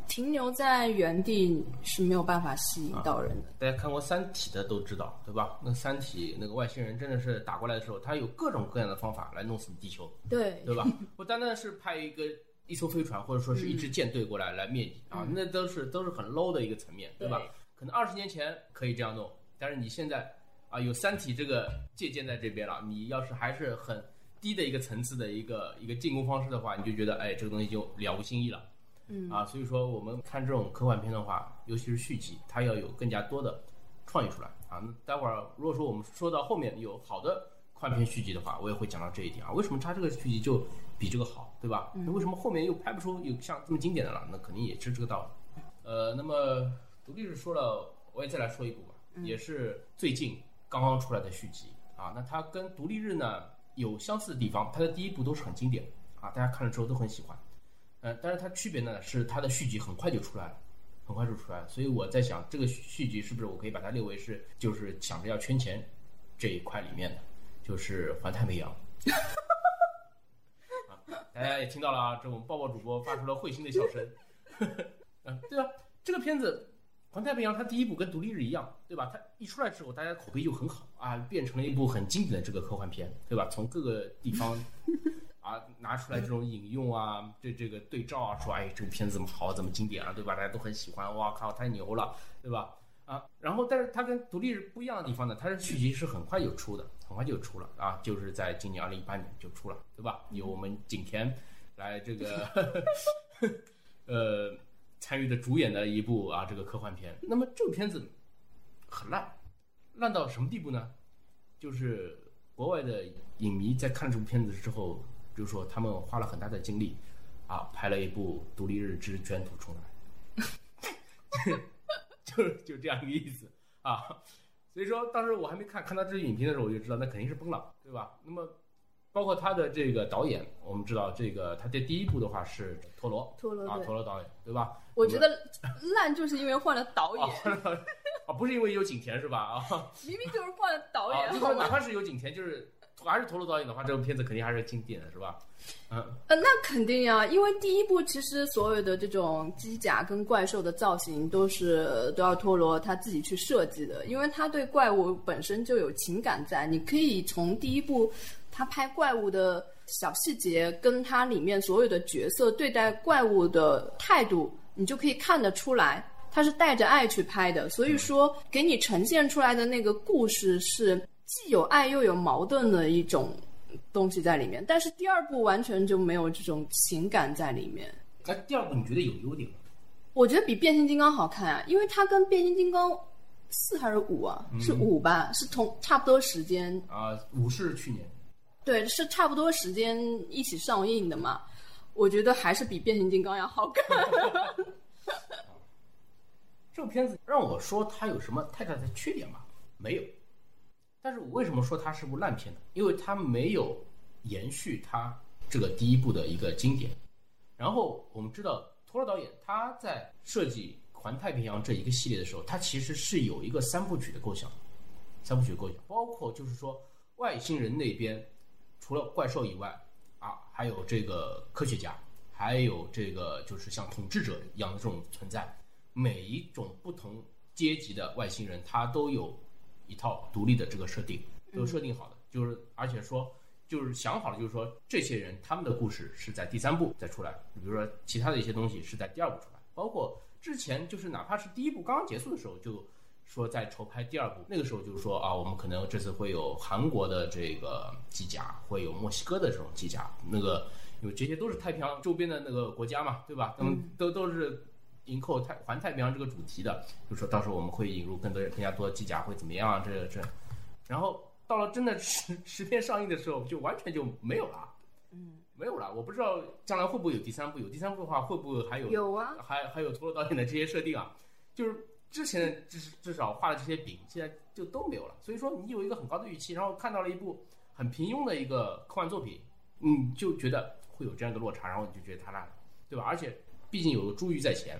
停留在原地是没有办法吸引到人的。大家看过《三体》的都知道，对吧？那《三体》那个外星人真的是打过来的时候，他有各种各样的方法来弄死地球，对对吧？不单单是派一个一艘飞船或者说是一支舰队过来来灭你啊，那都是都是很 low 的一个层面，对吧？可能二十年前可以这样弄，但是你现在啊有《三体》这个借鉴在这边了，你要是还是很低的一个层次的一个一个进攻方式的话，你就觉得哎这个东西就了无新意了。嗯啊，所以说我们看这种科幻片的话，尤其是续集，它要有更加多的创意出来啊。那待会儿如果说我们说到后面有好的科幻片续集的话，我也会讲到这一点啊。为什么它这个续集就比这个好，对吧？那为什么后面又拍不出有像这么经典的了？那肯定也是这个道理。呃，那么独立日说了，我也再来说一部吧，也是最近刚刚出来的续集啊。那它跟独立日呢有相似的地方，它的第一部都是很经典啊，大家看了之后都很喜欢。呃，但是它区别呢是它的续集很快就出来了，很快就出来了，所以我在想这个续续集是不是我可以把它列为是就是想着要圈钱这一块里面的，就是环太平洋。啊，大家也听到了啊，这我们抱抱主播发出了会心的笑声。嗯，对啊，这个片子《环太平洋》它第一部跟《独立日》一样，对吧？它一出来之后，大家口碑就很好啊，变成了一部很经典的这个科幻片，对吧？从各个地方啊拿出来这种引用啊，这这个对照啊，说哎这个片子怎么好，怎么经典啊，对吧？大家都很喜欢，哇靠，太牛了，对吧？啊，然后但是它跟《独立日》不一样的地方呢，它的续集是很快就出的，很快就出了啊，就是在今年二零一八年就出了，对吧？由我们景甜来这个 呃参与的主演的一部啊这个科幻片。那么这个片子很烂，烂到什么地步呢？就是国外的影迷在看这部片子之后，就说他们花了很大的精力啊，拍了一部《独立日之卷土重来》。就 是就这样一个意思啊。所以说，当时我还没看看到这个影评的时候，我就知道那肯定是崩了，对吧？那么，包括他的这个导演，我们知道这个他的第一部的话是陀螺，啊，陀螺啊陀螺导演，对吧？我觉得烂就是因为换了导演，啊，不是因为有景甜是吧？啊，明明就是换了导啊，演，就好吗？说哪怕是有景甜，就是还是陀螺导演的话，这部片子肯定还是经典的，是吧？嗯，呃，那肯定呀，因为第一部其实所有的这种机甲跟怪兽的造型都是都要托罗他自己去设计的，因为他对怪物本身就有情感在，你可以从第一部他拍怪物的小细节，跟他里面所有的角色对待怪物的态度，你就可以看得出来，他是带着爱去拍的，所以说给你呈现出来的那个故事是既有爱又有矛盾的一种。东西在里面，但是第二部完全就没有这种情感在里面。那第二部你觉得有优点吗？我觉得比变形金刚好看啊，因为它跟变形金刚四还是五啊？是五吧？是同差不多时间啊？五是去年，对，是差不多时间一起上映的嘛？我觉得还是比变形金刚要好看。这个片子让我说它有什么太大的缺点吗？没有。但是我为什么说它是部烂片呢？因为它没有延续它这个第一部的一个经典。然后我们知道，托尔导演他在设计《环太平洋》这一个系列的时候，他其实是有一个三部曲的构想，三部曲构想包括就是说外星人那边除了怪兽以外啊，还有这个科学家，还有这个就是像统治者一样的这种存在，每一种不同阶级的外星人，他都有。一套独立的这个设定都设定好的，就是而且说就是想好了，就是说这些人他们的故事是在第三部再出来，比如说其他的一些东西是在第二部出来，包括之前就是哪怕是第一部刚刚结束的时候，就说在筹拍第二部，那个时候就是说啊，我们可能这次会有韩国的这个机甲，会有墨西哥的这种机甲，那个因为这些都是太平洋周边的那个国家嘛，对吧？嗯，都都是。迎扣太环太平洋这个主题的，就说到时候我们会引入更多更加多的机甲会怎么样啊？这这，然后到了真的十 十片上映的时候，就完全就没有了，嗯，没有了。我不知道将来会不会有第三部，有第三部的话会不会还有有啊？还还有陀螺导演的这些设定啊？就是之前至至少画的这些饼，现在就都没有了。所以说你有一个很高的预期，然后看到了一部很平庸的一个科幻作品，你就觉得会有这样一个落差，然后你就觉得它烂了，对吧？而且毕竟有个珠玉在前。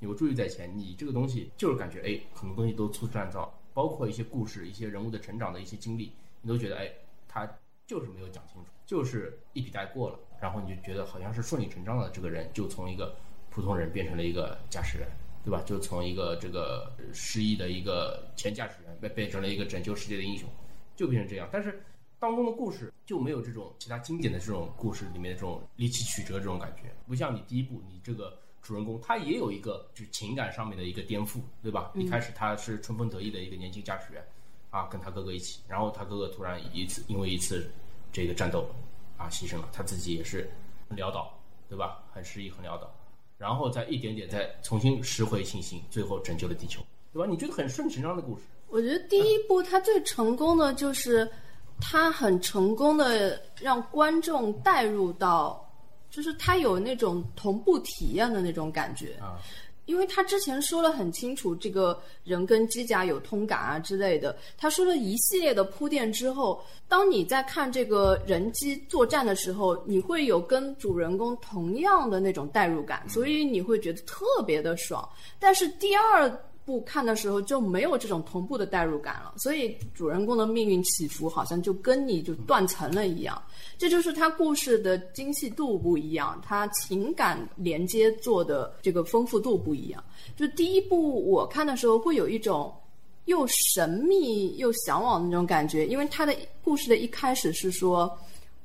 有助于在前，你这个东西就是感觉哎，很多东西都粗制滥造，包括一些故事、一些人物的成长的一些经历，你都觉得哎，他就是没有讲清楚，就是一笔带过了，然后你就觉得好像是顺理成章的，这个人就从一个普通人变成了一个驾驶员，对吧？就从一个这个失忆的一个前驾驶员被变成了一个拯救世界的英雄，就变成这样。但是当中的故事就没有这种其他经典的这种故事里面的这种离奇曲折这种感觉，不像你第一部你这个。主人公他也有一个就是情感上面的一个颠覆，对吧？一开始他是春风得意的一个年轻驾驶员，啊，跟他哥哥一起，然后他哥哥突然一次因为一次这个战斗啊牺牲了，他自己也是很潦倒，对吧？很失意，很潦倒，然后再一点点再重新拾回信心，最后拯救了地球，对吧？你觉得很顺理成章的故事？我觉得第一部他最成功的就是他很成功的让观众带入到。就是他有那种同步体验的那种感觉，啊，因为他之前说了很清楚，这个人跟机甲有通感啊之类的，他说了一系列的铺垫之后，当你在看这个人机作战的时候，你会有跟主人公同样的那种代入感，所以你会觉得特别的爽。但是第二。不看的时候就没有这种同步的代入感了，所以主人公的命运起伏好像就跟你就断层了一样。这就是他故事的精细度不一样，他情感连接做的这个丰富度不一样。就第一部我看的时候会有一种又神秘又向往的那种感觉，因为他的故事的一开始是说，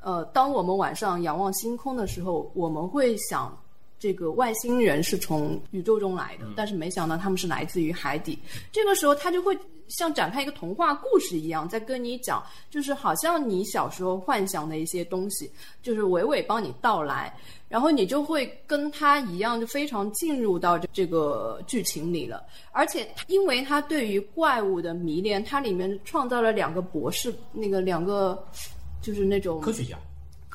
呃，当我们晚上仰望星空的时候，我们会想。这个外星人是从宇宙中来的，但是没想到他们是来自于海底。这个时候，他就会像展开一个童话故事一样，在跟你讲，就是好像你小时候幻想的一些东西，就是娓娓帮你道来，然后你就会跟他一样，就非常进入到这这个剧情里了。而且，因为他对于怪物的迷恋，他里面创造了两个博士，那个两个就是那种科学家。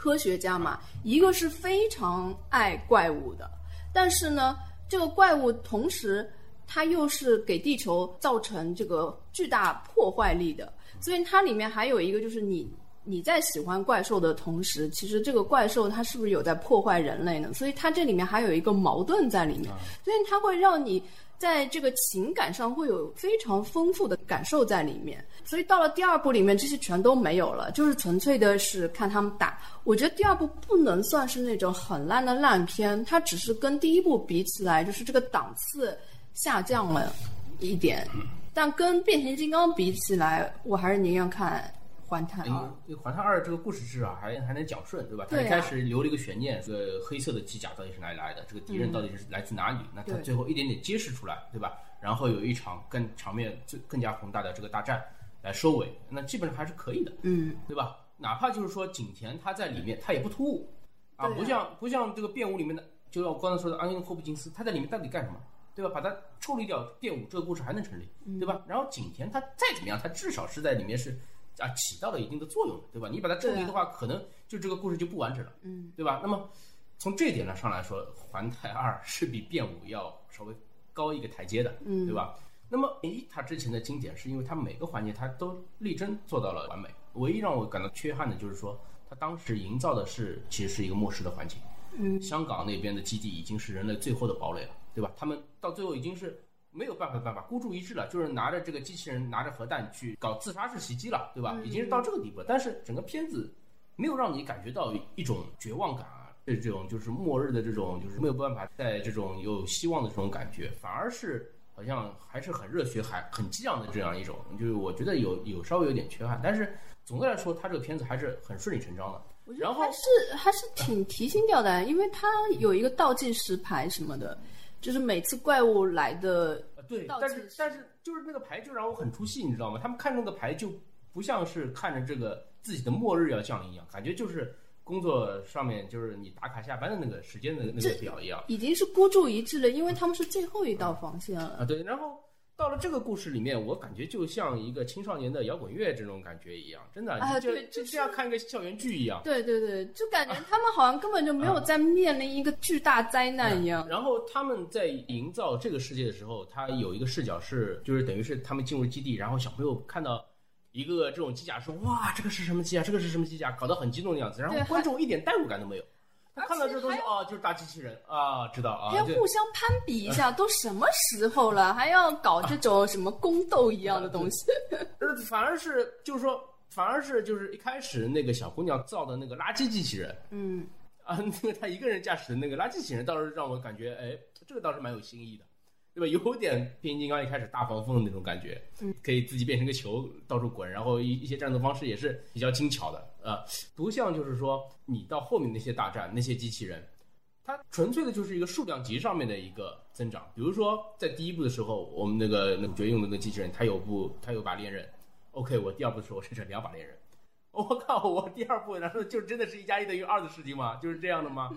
科学家嘛，一个是非常爱怪物的，但是呢，这个怪物同时它又是给地球造成这个巨大破坏力的，所以它里面还有一个就是你你在喜欢怪兽的同时，其实这个怪兽它是不是有在破坏人类呢？所以它这里面还有一个矛盾在里面，所以它会让你在这个情感上会有非常丰富的感受在里面。所以到了第二部里面，这些全都没有了，就是纯粹的是看他们打。我觉得第二部不能算是那种很烂的烂片，它只是跟第一部比起来，就是这个档次下降了一点。但跟变形金刚比起来，我还是宁愿看。环太二，这环太二这个故事至少还还能讲顺，对吧？他一开始留了一个悬念，这个黑色的机甲到底是哪里来的？这个敌人到底是来自哪里？那他最后一点点揭示出来，对吧？然后有一场更场面、最更加宏大的这个大战来收尾，那基本上还是可以的，嗯，对吧？哪怕就是说景甜他在里面，他也不突兀啊，不像不像这个变舞里面的，就像我刚才说的安妮霍普金斯，他在里面到底干什么？对吧？把它处理掉，变舞这个故事还能成立，对吧？然后景甜他再怎么样，他至少是在里面是。啊，起到了一定的作用的，对吧？你把它证明的话，可能就这个故事就不完整了，嗯，对吧？那么从这一点上来说，《环太二 》是比《变五》要稍微高一个台阶的，嗯，对吧？那么，诶，它之前的经典是因为它每个环节它都力争做到了完美。唯一让我感到缺憾的就是说，它当时营造的是其实是一个末世的环境，嗯，香港那边的基地已经是人类最后的堡垒了，对吧？他们到最后已经是。没有办法，办法孤注一掷了，就是拿着这个机器人，拿着核弹去搞自杀式袭击了，对吧？已经是到这个地步了。但是整个片子没有让你感觉到一种绝望感啊，这这种就是末日的这种，就是没有办法在这种有希望的这种感觉，反而是好像还是很热血、还很激昂的这样一种，就是我觉得有有稍微有点缺憾。但是总的来说，他这个片子还是很顺理成章的。然后还是还是挺提心吊胆，因为他有一个倒计时牌什么的。就是每次怪物来的，对，但是但是就是那个牌就让我很出戏，你知道吗？他们看那个牌就不像是看着这个自己的末日要降临一样，感觉就是工作上面就是你打卡下班的那个时间的那个表一样，已经是孤注一掷了，因为他们是最后一道防线了啊。对，然后。到了这个故事里面，我感觉就像一个青少年的摇滚乐这种感觉一样，真的，就就像看一个校园剧一样。对对对，就感觉他们好像根本就没有在面临一个巨大灾难一样。然后他们在营造这个世界的时候，他有一个视角是，就是等于是他们进入基地，然后小朋友看到一个这种机甲，说哇，这个是什么机甲？这个是什么机甲？搞得很激动的样子，然后观众一点代入感都没有。他看到这东西哦，就是大机器人啊，知道啊，还要互相攀比一下，都什么时候了，还要搞这种什么宫斗一样的东西？呃，反而是就是说，反而是就是一开始那个小姑娘造的那个垃圾机器人，嗯，啊，那个她一个人驾驶的那个垃圾机器人，倒是让我感觉，哎，这个倒是蛮有新意的。对吧？有点变形金刚一开始大黄蜂的那种感觉，嗯，可以自己变成个球到处滚，然后一一些战斗方式也是比较精巧的，呃，不像就是说你到后面那些大战那些机器人，它纯粹的就是一个数量级上面的一个增长。比如说在第一部的时候，我们那个主角用的那个机器人，它有部它有把猎刃，OK，我第二部的时候生成两把猎刃，我靠，我第二部然后就真的是一加一等于二的事情吗？就是这样的吗？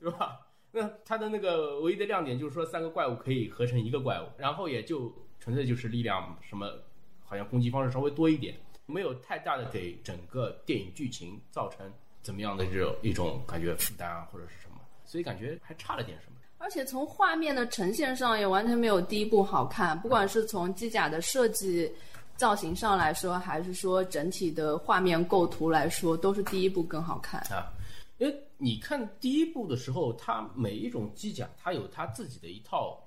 对吧？那它的那个唯一的亮点就是说三个怪物可以合成一个怪物，然后也就纯粹就是力量什么，好像攻击方式稍微多一点，没有太大的给整个电影剧情造成怎么样的这种一种感觉负担啊或者是什么，所以感觉还差了点什么。而且从画面的呈现上也完全没有第一部好看，不管是从机甲的设计、造型上来说，还是说整体的画面构图来说，都是第一部更好看啊。因为你看第一部的时候，它每一种机甲它有它自己的一套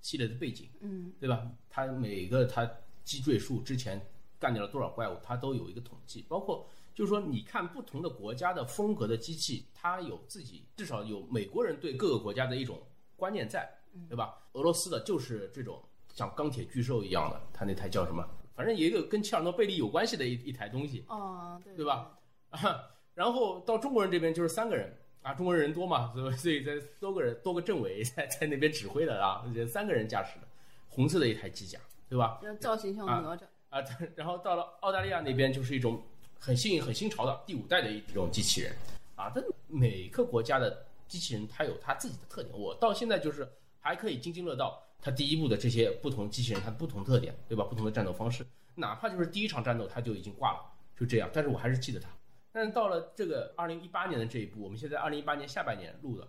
系列的背景，嗯，对吧？它每个它击坠数之前干掉了多少怪物，它都有一个统计。包括就是说，你看不同的国家的风格的机器，它有自己至少有美国人对各个国家的一种观念在，对吧？俄罗斯的就是这种像钢铁巨兽一样的，它那台叫什么？反正也有跟切尔诺贝利有关系的一一台东西，哦，对，对吧？然后到中国人这边就是三个人啊，中国人人多嘛，所以所以在多个人多个政委在在那边指挥的啊，三个人驾驶的红色的一台机甲，对吧？造型像哪吒啊，然后到了澳大利亚那边就是一种很新颖很新潮的第五代的一种机器人啊，但每个国家的机器人它有它自己的特点，我到现在就是还可以津津乐道它第一部的这些不同机器人它的不同特点，对吧？不同的战斗方式，哪怕就是第一场战斗它就已经挂了，就这样，但是我还是记得它。但是到了这个二零一八年的这一步，我们现在二零一八年下半年录的，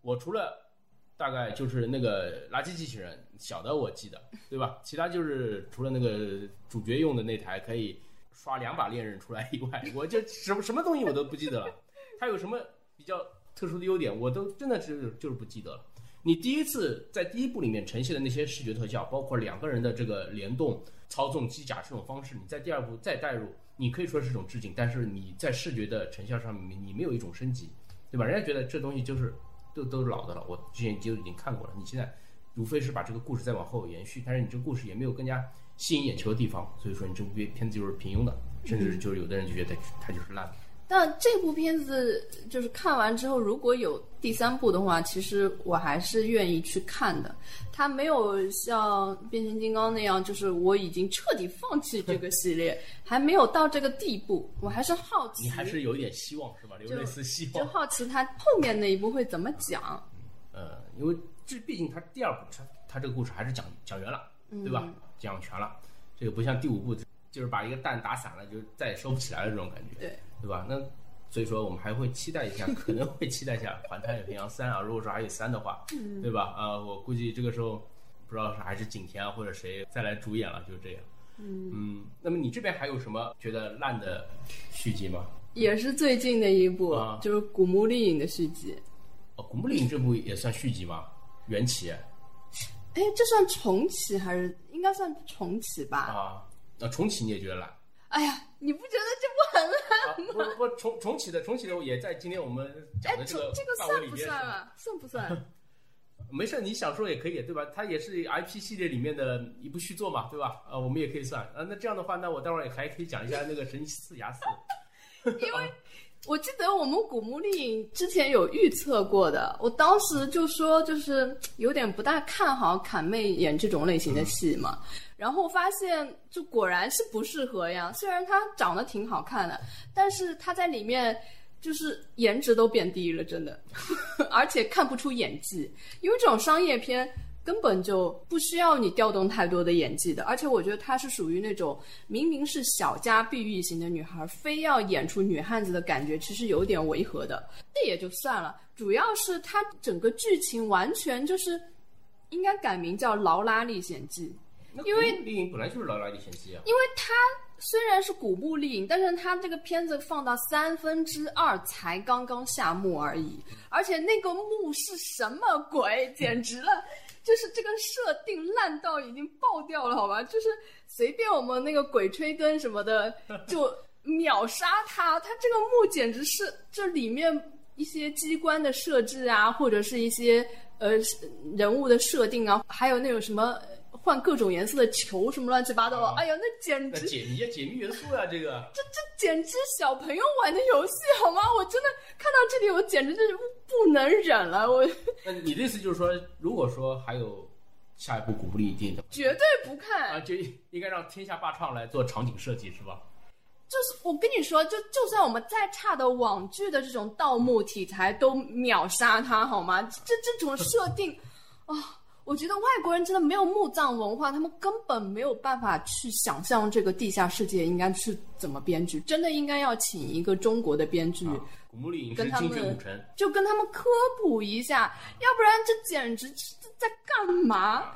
我除了大概就是那个垃圾机器人小的我记得，对吧？其他就是除了那个主角用的那台可以刷两把恋人出来以外，我就什么什么东西我都不记得了。它有什么比较特殊的优点，我都真的是就是不记得了。你第一次在第一部里面呈现的那些视觉特效，包括两个人的这个联动、操纵机甲这种方式，你在第二部再带入，你可以说是一种致敬，但是你在视觉的成效上面，你没有一种升级，对吧？人家觉得这东西就是都都是老的了，我之前就已经看过了，你现在无非是把这个故事再往后延续，但是你这个故事也没有更加吸引眼球的地方，所以说你这部片片子就是平庸的，甚至就是有的人就觉得它就是烂的。但这部片子就是看完之后，如果有第三部的话，其实我还是愿意去看的。它没有像变形金刚那样，就是我已经彻底放弃这个系列，还没有到这个地步。我还是好奇，你还是有一点希望是吧？有类似希望就望。好奇它后面那一部会怎么讲。呃，因为这毕竟它第二部它它这个故事还是讲讲圆了，对吧？讲全了，这个不像第五部，就是把一个蛋打散了，就再也收不起来了这种感觉。对。对吧？那所以说我们还会期待一下，可能会期待一下《环太平洋三》啊。如果说还有三的话，对吧？啊，我估计这个时候不知道是还是景甜啊或者谁再来主演了，就是这样。嗯那么你这边还有什么觉得烂的续集吗？也是最近的一部，啊就是《古墓丽影》的续集。哦，《古墓丽影》这部也算续集吗？缘起哎，这算重启还是应该算重启吧？啊，那重启你也觉得烂？哎呀，你不觉得这不很烂？啊、不不重重启的重启的也在今天我们哎讲，的这个这个算不。算啊？算不算？没事，你想说也可以，对吧？它也是 IP 系列里面的一部续作嘛，对吧？啊，我们也可以算啊。那这样的话，那我待会儿也还可以讲一下那个《神奇四侠四》。因为我记得我们古墓丽影之前有预测过的，我当时就说就是有点不大看好侃妹演这种类型的戏嘛，然后发现就果然是不适合呀。虽然她长得挺好看的，但是她在里面就是颜值都变低了，真的，而且看不出演技，因为这种商业片。根本就不需要你调动太多的演技的，而且我觉得她是属于那种明明是小家碧玉型的女孩，非要演出女汉子的感觉，其实有点违和的。这也就算了，主要是她整个剧情完全就是应该改名叫《劳拉历险记》，因为丽影本来就是劳拉历险记啊。因为它虽然是古墓丽影，但是它这个片子放到三分之二才刚刚下幕而已，而且那个墓是什么鬼，简直了！就是这个设定烂到已经爆掉了，好吧？就是随便我们那个鬼吹灯什么的 就秒杀它，它这个墓简直是这里面一些机关的设置啊，或者是一些呃人物的设定啊，还有那种什么。换各种颜色的球，什么乱七八糟的，啊哎呀，那简直解谜啊，解密元素啊，这个这这简直小朋友玩的游戏好吗？我真的看到这里，我简直就是不能忍了，我那你的意思就是说，如果说还有下一步古墓丽影电影的绝对不看。啊，就应该让天下霸唱来做场景设计，是吧？就是我跟你说，就就算我们再差的网剧的这种盗墓题材，都秒杀它好吗？这这种设定啊。我觉得外国人真的没有墓葬文化，他们根本没有办法去想象这个地下世界应该是怎么编剧。真的应该要请一个中国的编剧，啊古墓丽影是跟他们古城，就跟他们科普一下，要不然这简直是在干嘛？啊，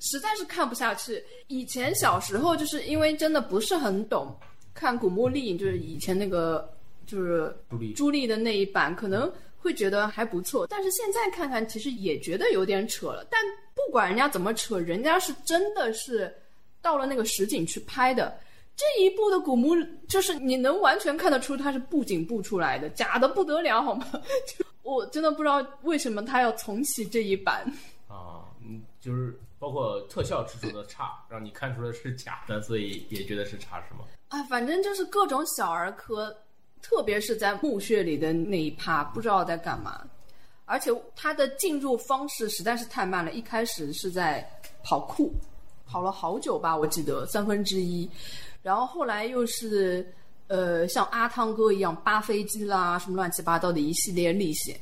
实在是看不下去。以前小时候就是因为真的不是很懂，看《古墓丽影》就是以前那个就是朱莉朱莉的那一版，可能会觉得还不错。但是现在看看，其实也觉得有点扯了。但不管人家怎么扯，人家是真的是到了那个实景去拍的。这一部的古墓，就是你能完全看得出它是布景布出来的，假的不得了，好吗？就我真的不知道为什么他要重启这一版。啊，嗯，就是包括特效制作的差，让你看出来是假的，所以也觉得是差，是吗？啊，反正就是各种小儿科，特别是在墓穴里的那一趴，不知道在干嘛。而且它的进入方式实在是太慢了，一开始是在跑酷，跑了好久吧，我记得三分之一，然后后来又是呃像阿汤哥一样扒飞机啦，什么乱七八糟的一系列历险。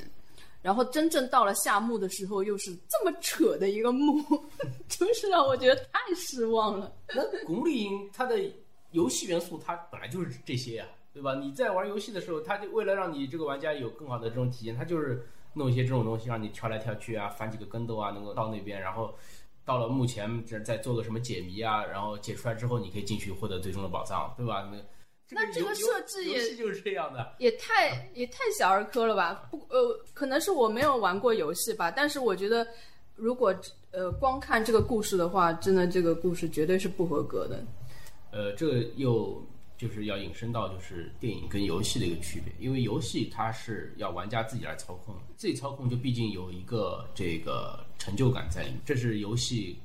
然后真正到了下幕的时候，又是这么扯的一个墓，真是让我觉得太失望了。那古墓丽影它的游戏元素，它本来就是这些呀、对吧？你在玩游戏的时候，他就为了让你这个玩家有更好的这种体验，他就是弄一些这种东西，让你跳来跳去啊，翻几个跟斗啊，能够到那边，然后到了目前这再做个什么解谜啊，然后解出来之后，你可以进去获得最终的宝藏，对吧？那那这个设置也就是这样的，也太也太小儿科了吧？不呃，可能是我没有玩过游戏吧，但是我觉得如果呃光看这个故事的话，真的这个故事绝对是不合格的。呃，这个又就是要引申到就是电影跟游戏的一个区别，因为游戏它是要玩家自己来操控，自己操控就毕竟有一个这个成就感在里面，这是游戏，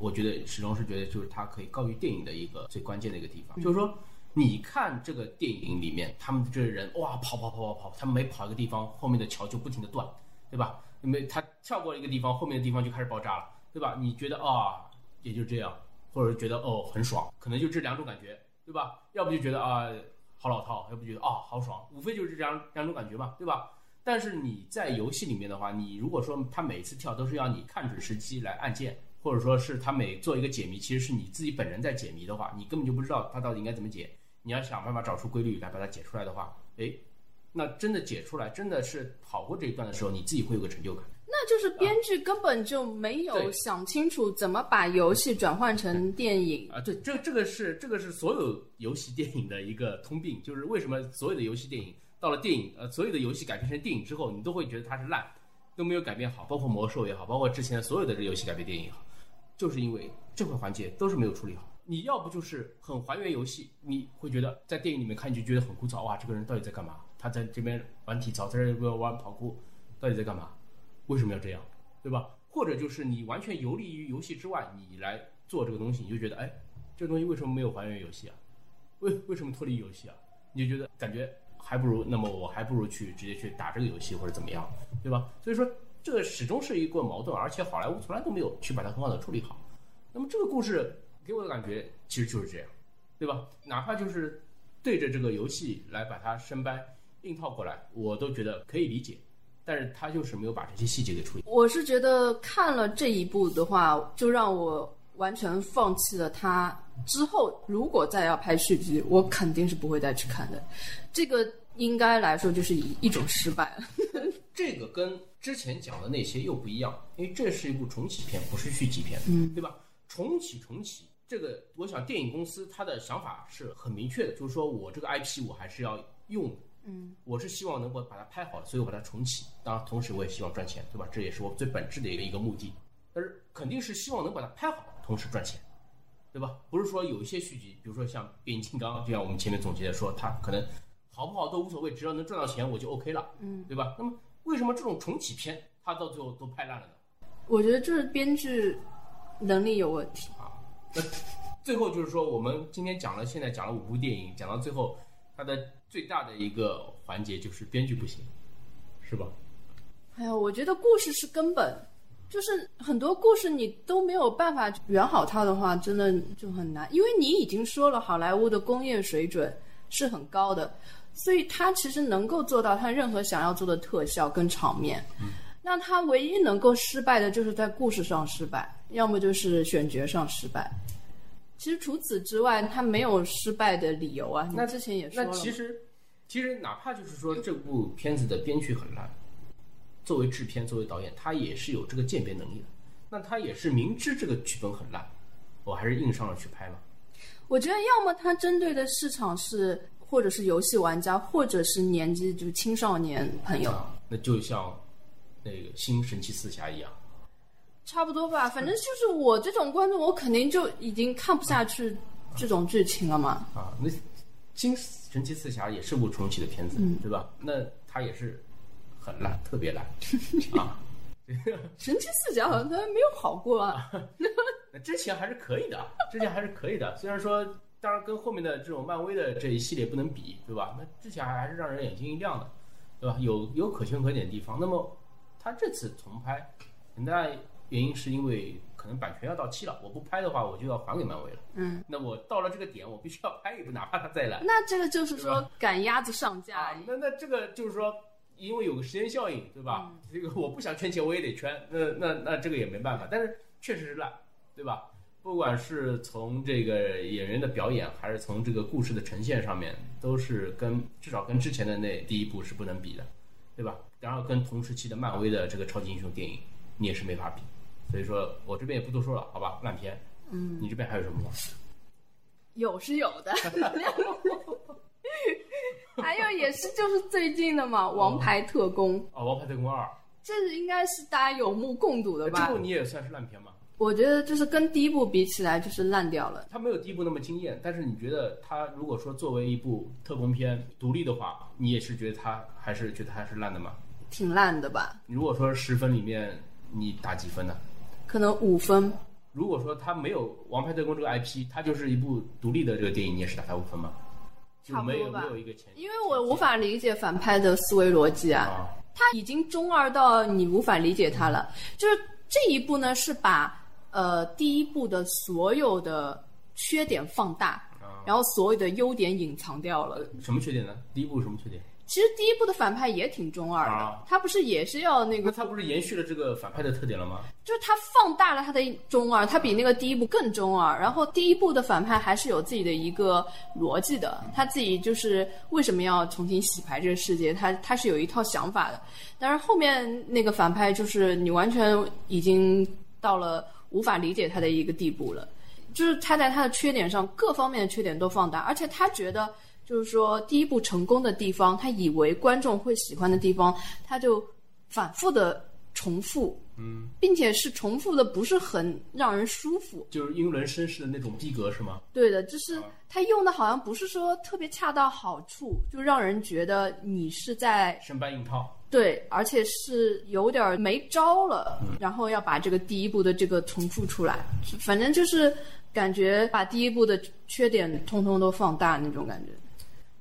我觉得始终是觉得就是它可以高于电影的一个最关键的一个地方，就是说你看这个电影里面他们这些人哇跑跑跑跑跑，他们每跑一个地方，后面的桥就不停的断，对吧？因为他跳过了一个地方，后面的地方就开始爆炸了，对吧？你觉得啊，也就这样。或者觉得哦很爽，可能就这两种感觉，对吧？要不就觉得啊好老套，要不觉得啊好爽，无非就是这两两种感觉嘛，对吧？但是你在游戏里面的话，你如果说他每次跳都是要你看准时机来按键，或者说是他每做一个解谜，其实是你自己本人在解谜的话，你根本就不知道他到底应该怎么解。你要想办法找出规律来把它解出来的话，诶，那真的解出来，真的是跑过这一段的时候，你自己会有个成就感。那就是编剧根本就没有想清楚怎么把游戏转换成电影啊！对，这这个是这个是所有游戏电影的一个通病，就是为什么所有的游戏电影到了电影呃所有的游戏改编成电影之后，你都会觉得它是烂，都没有改变好，包括魔兽也好，包括之前所有的这游戏改编电影也好，就是因为这块环节都是没有处理好。你要不就是很还原游戏，你会觉得在电影里面看就觉得很枯燥，哇，这个人到底在干嘛？他在这边玩体操，在这边玩跑酷，到底在干嘛？为什么要这样，对吧？或者就是你完全游离于游戏之外，你来做这个东西，你就觉得，哎，这个东西为什么没有还原游戏啊？为为什么脱离游戏啊？你就觉得感觉还不如，那么我还不如去直接去打这个游戏或者怎么样，对吧？所以说这始终是一个矛盾，而且好莱坞从来都没有去把它很好的处理好。那么这个故事给我的感觉其实就是这样，对吧？哪怕就是对着这个游戏来把它生搬硬套过来，我都觉得可以理解。但是他就是没有把这些细节给处理。我是觉得看了这一部的话，就让我完全放弃了他之后如果再要拍续集，我肯定是不会再去看的。这个应该来说就是一一种失败了。这个跟之前讲的那些又不一样，因为这是一部重启片，不是续集片，嗯，对吧？重启重启，这个我想电影公司他的想法是很明确的，就是说我这个 IP 我还是要用。嗯，我是希望能够把它拍好，所以我把它重启。当然，同时我也希望赚钱，对吧？这也是我最本质的一个一个目的。但是肯定是希望能把它拍好，同时赚钱，对吧？不是说有一些续集，比如说像《变形金刚》，就像我们前面总结的说，它可能好不好都无所谓，只要能赚到钱我就 OK 了，嗯，对吧？那么为什么这种重启片它到最后都拍烂了呢？我觉得就是编剧能力有问题啊。那最后就是说，我们今天讲了，现在讲了五部电影，讲到最后。它的最大的一个环节就是编剧不行，是吧？哎呀，我觉得故事是根本，就是很多故事你都没有办法圆好它的话，真的就很难。因为你已经说了，好莱坞的工业水准是很高的，所以他其实能够做到他任何想要做的特效跟场面。嗯，那他唯一能够失败的就是在故事上失败，要么就是选角上失败。其实除此之外，他没有失败的理由啊。那之前也说了。那其实，其实哪怕就是说这部片子的编剧很烂，作为制片、作为导演，他也是有这个鉴别能力的。那他也是明知这个剧本很烂，我还是硬上了去拍嘛。我觉得，要么他针对的市场是，或者是游戏玩家，或者是年纪就是青少年朋友。那就像那个新神奇四侠一样。差不多吧，反正就是我这种观众，我肯定就已经看不下去这种剧情了嘛。啊，那《金神奇四侠》也是部重启的片子，对吧？那它也是很烂，特别烂 啊。神奇四侠好像它没有好过啊。那之前还是可以的，之前还是可以的。虽然说，当然跟后面的这种漫威的这一系列不能比，对吧？那之前还是让人眼睛一亮的，对吧？有有可圈可点的地方。那么他这次重拍，很大。原因是因为可能版权要到期了，我不拍的话，我就要还给漫威了。嗯，那我到了这个点，我必须要拍一部，哪怕他再烂。那这个就是说赶鸭子上架。那那这个就是说，因为有个时间效应，对吧？这个我不想圈钱，我也得圈。那那那这个也没办法，但是确实是烂，对吧？不管是从这个演员的表演，还是从这个故事的呈现上面，都是跟至少跟之前的那第一部是不能比的，对吧？然后跟同时期的漫威的这个超级英雄电影，你也是没法比。所以说我这边也不多说了，好吧？烂片，嗯，你这边还有什么吗？有是有的，还有也是就是最近的嘛，《王牌特工》啊，《王牌特工二》，这应该是大家有目共睹的吧？这部你也算是烂片吗？我觉得就是跟第一部比起来，就是烂掉了。它没有第一部那么惊艳，但是你觉得它如果说作为一部特工片独立的话，你也是觉得它还是觉得它是烂的吗？挺烂的吧？如果说十分里面你打几分呢？可能五分。如果说他没有《王牌特工》这个 IP，它就是一部独立的这个电影，你也是打它五分吗？差不多吧。没有一个前，因为我无法理解反派的思维逻辑啊，他已经中二到你无法理解他了。就是这一部呢，是把。呃，第一部的所有的缺点放大，然后所有的优点隐藏掉了。什么缺点呢？第一部什么缺点？其实第一部的反派也挺中二的，他不是也是要那个？那他不是延续了这个反派的特点了吗？就是他放大了他的中二，他比那个第一部更中二。然后第一部的反派还是有自己的一个逻辑的，他自己就是为什么要重新洗牌这个世界，他他是有一套想法的。但是后面那个反派就是你完全已经到了。无法理解他的一个地步了，就是他在他的缺点上各方面的缺点都放大，而且他觉得就是说第一部成功的地方，他以为观众会喜欢的地方，他就反复的重复，嗯，并且是重复的不是很让人舒服，就是英伦绅士的那种逼格是吗？对的，就是他用的好像不是说特别恰到好处，就让人觉得你是在生搬硬套。对，而且是有点没招了，然后要把这个第一部的这个重复出来，反正就是感觉把第一部的缺点通通都放大那种感觉。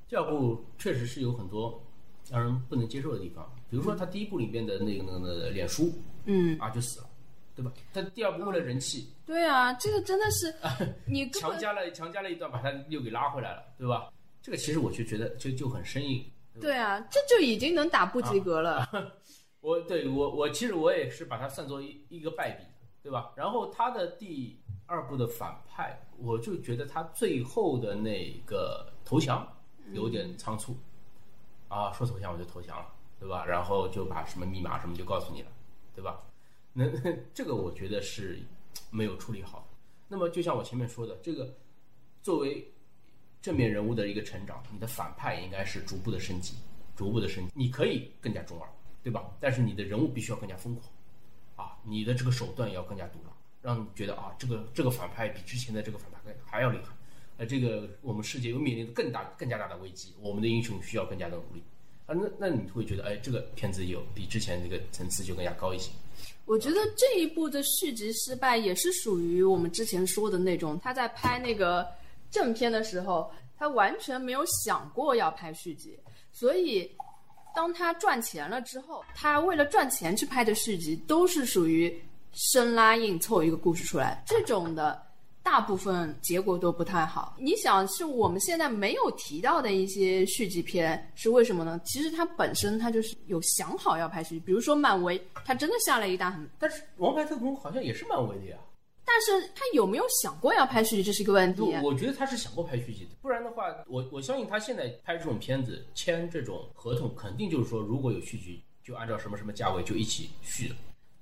第二部确实是有很多让人不能接受的地方，比如说他第一部里面的那个那个脸书，嗯，啊就死了，对吧？他第二部为了人气，对啊，这个真的是 你强加了强加了一段，把他又给拉回来了，对吧？这个其实我就觉得就就很生硬。对啊，这就已经能打不及格了。我对我我其实我也是把它算作一一个败笔，对吧？然后他的第二部的反派，我就觉得他最后的那个投降有点仓促，啊，说投降我就投降了，对吧？然后就把什么密码什么就告诉你了，对吧？那 这个我觉得是没有处理好。那么就像我前面说的，这个作为。正面人物的一个成长，你的反派应该是逐步的升级，逐步的升级。你可以更加中二，对吧？但是你的人物必须要更加疯狂，啊，你的这个手段也要更加毒辣，让你觉得啊，这个这个反派比之前的这个反派还要厉害。呃，这个我们世界又面临着更大、更加大的危机，我们的英雄需要更加的努力。啊，那那你会觉得，哎，这个片子有比之前这个层次就更加高一些。我觉得这一部的续集失败也是属于我们之前说的那种，他在拍那个。正片的时候，他完全没有想过要拍续集，所以当他赚钱了之后，他为了赚钱去拍的续集都是属于生拉硬凑一个故事出来，这种的大部分结果都不太好。你想，是我们现在没有提到的一些续集片是为什么呢？其实它本身它就是有想好要拍续集，比如说漫威，它真的下了一大狠，但是《王牌特工》好像也是漫威的呀。但是他有没有想过要拍续集，这是一个问题。我觉得他是想过拍续集的，不然的话，我我相信他现在拍这种片子，签这种合同，肯定就是说，如果有续集，就按照什么什么价位就一起续的。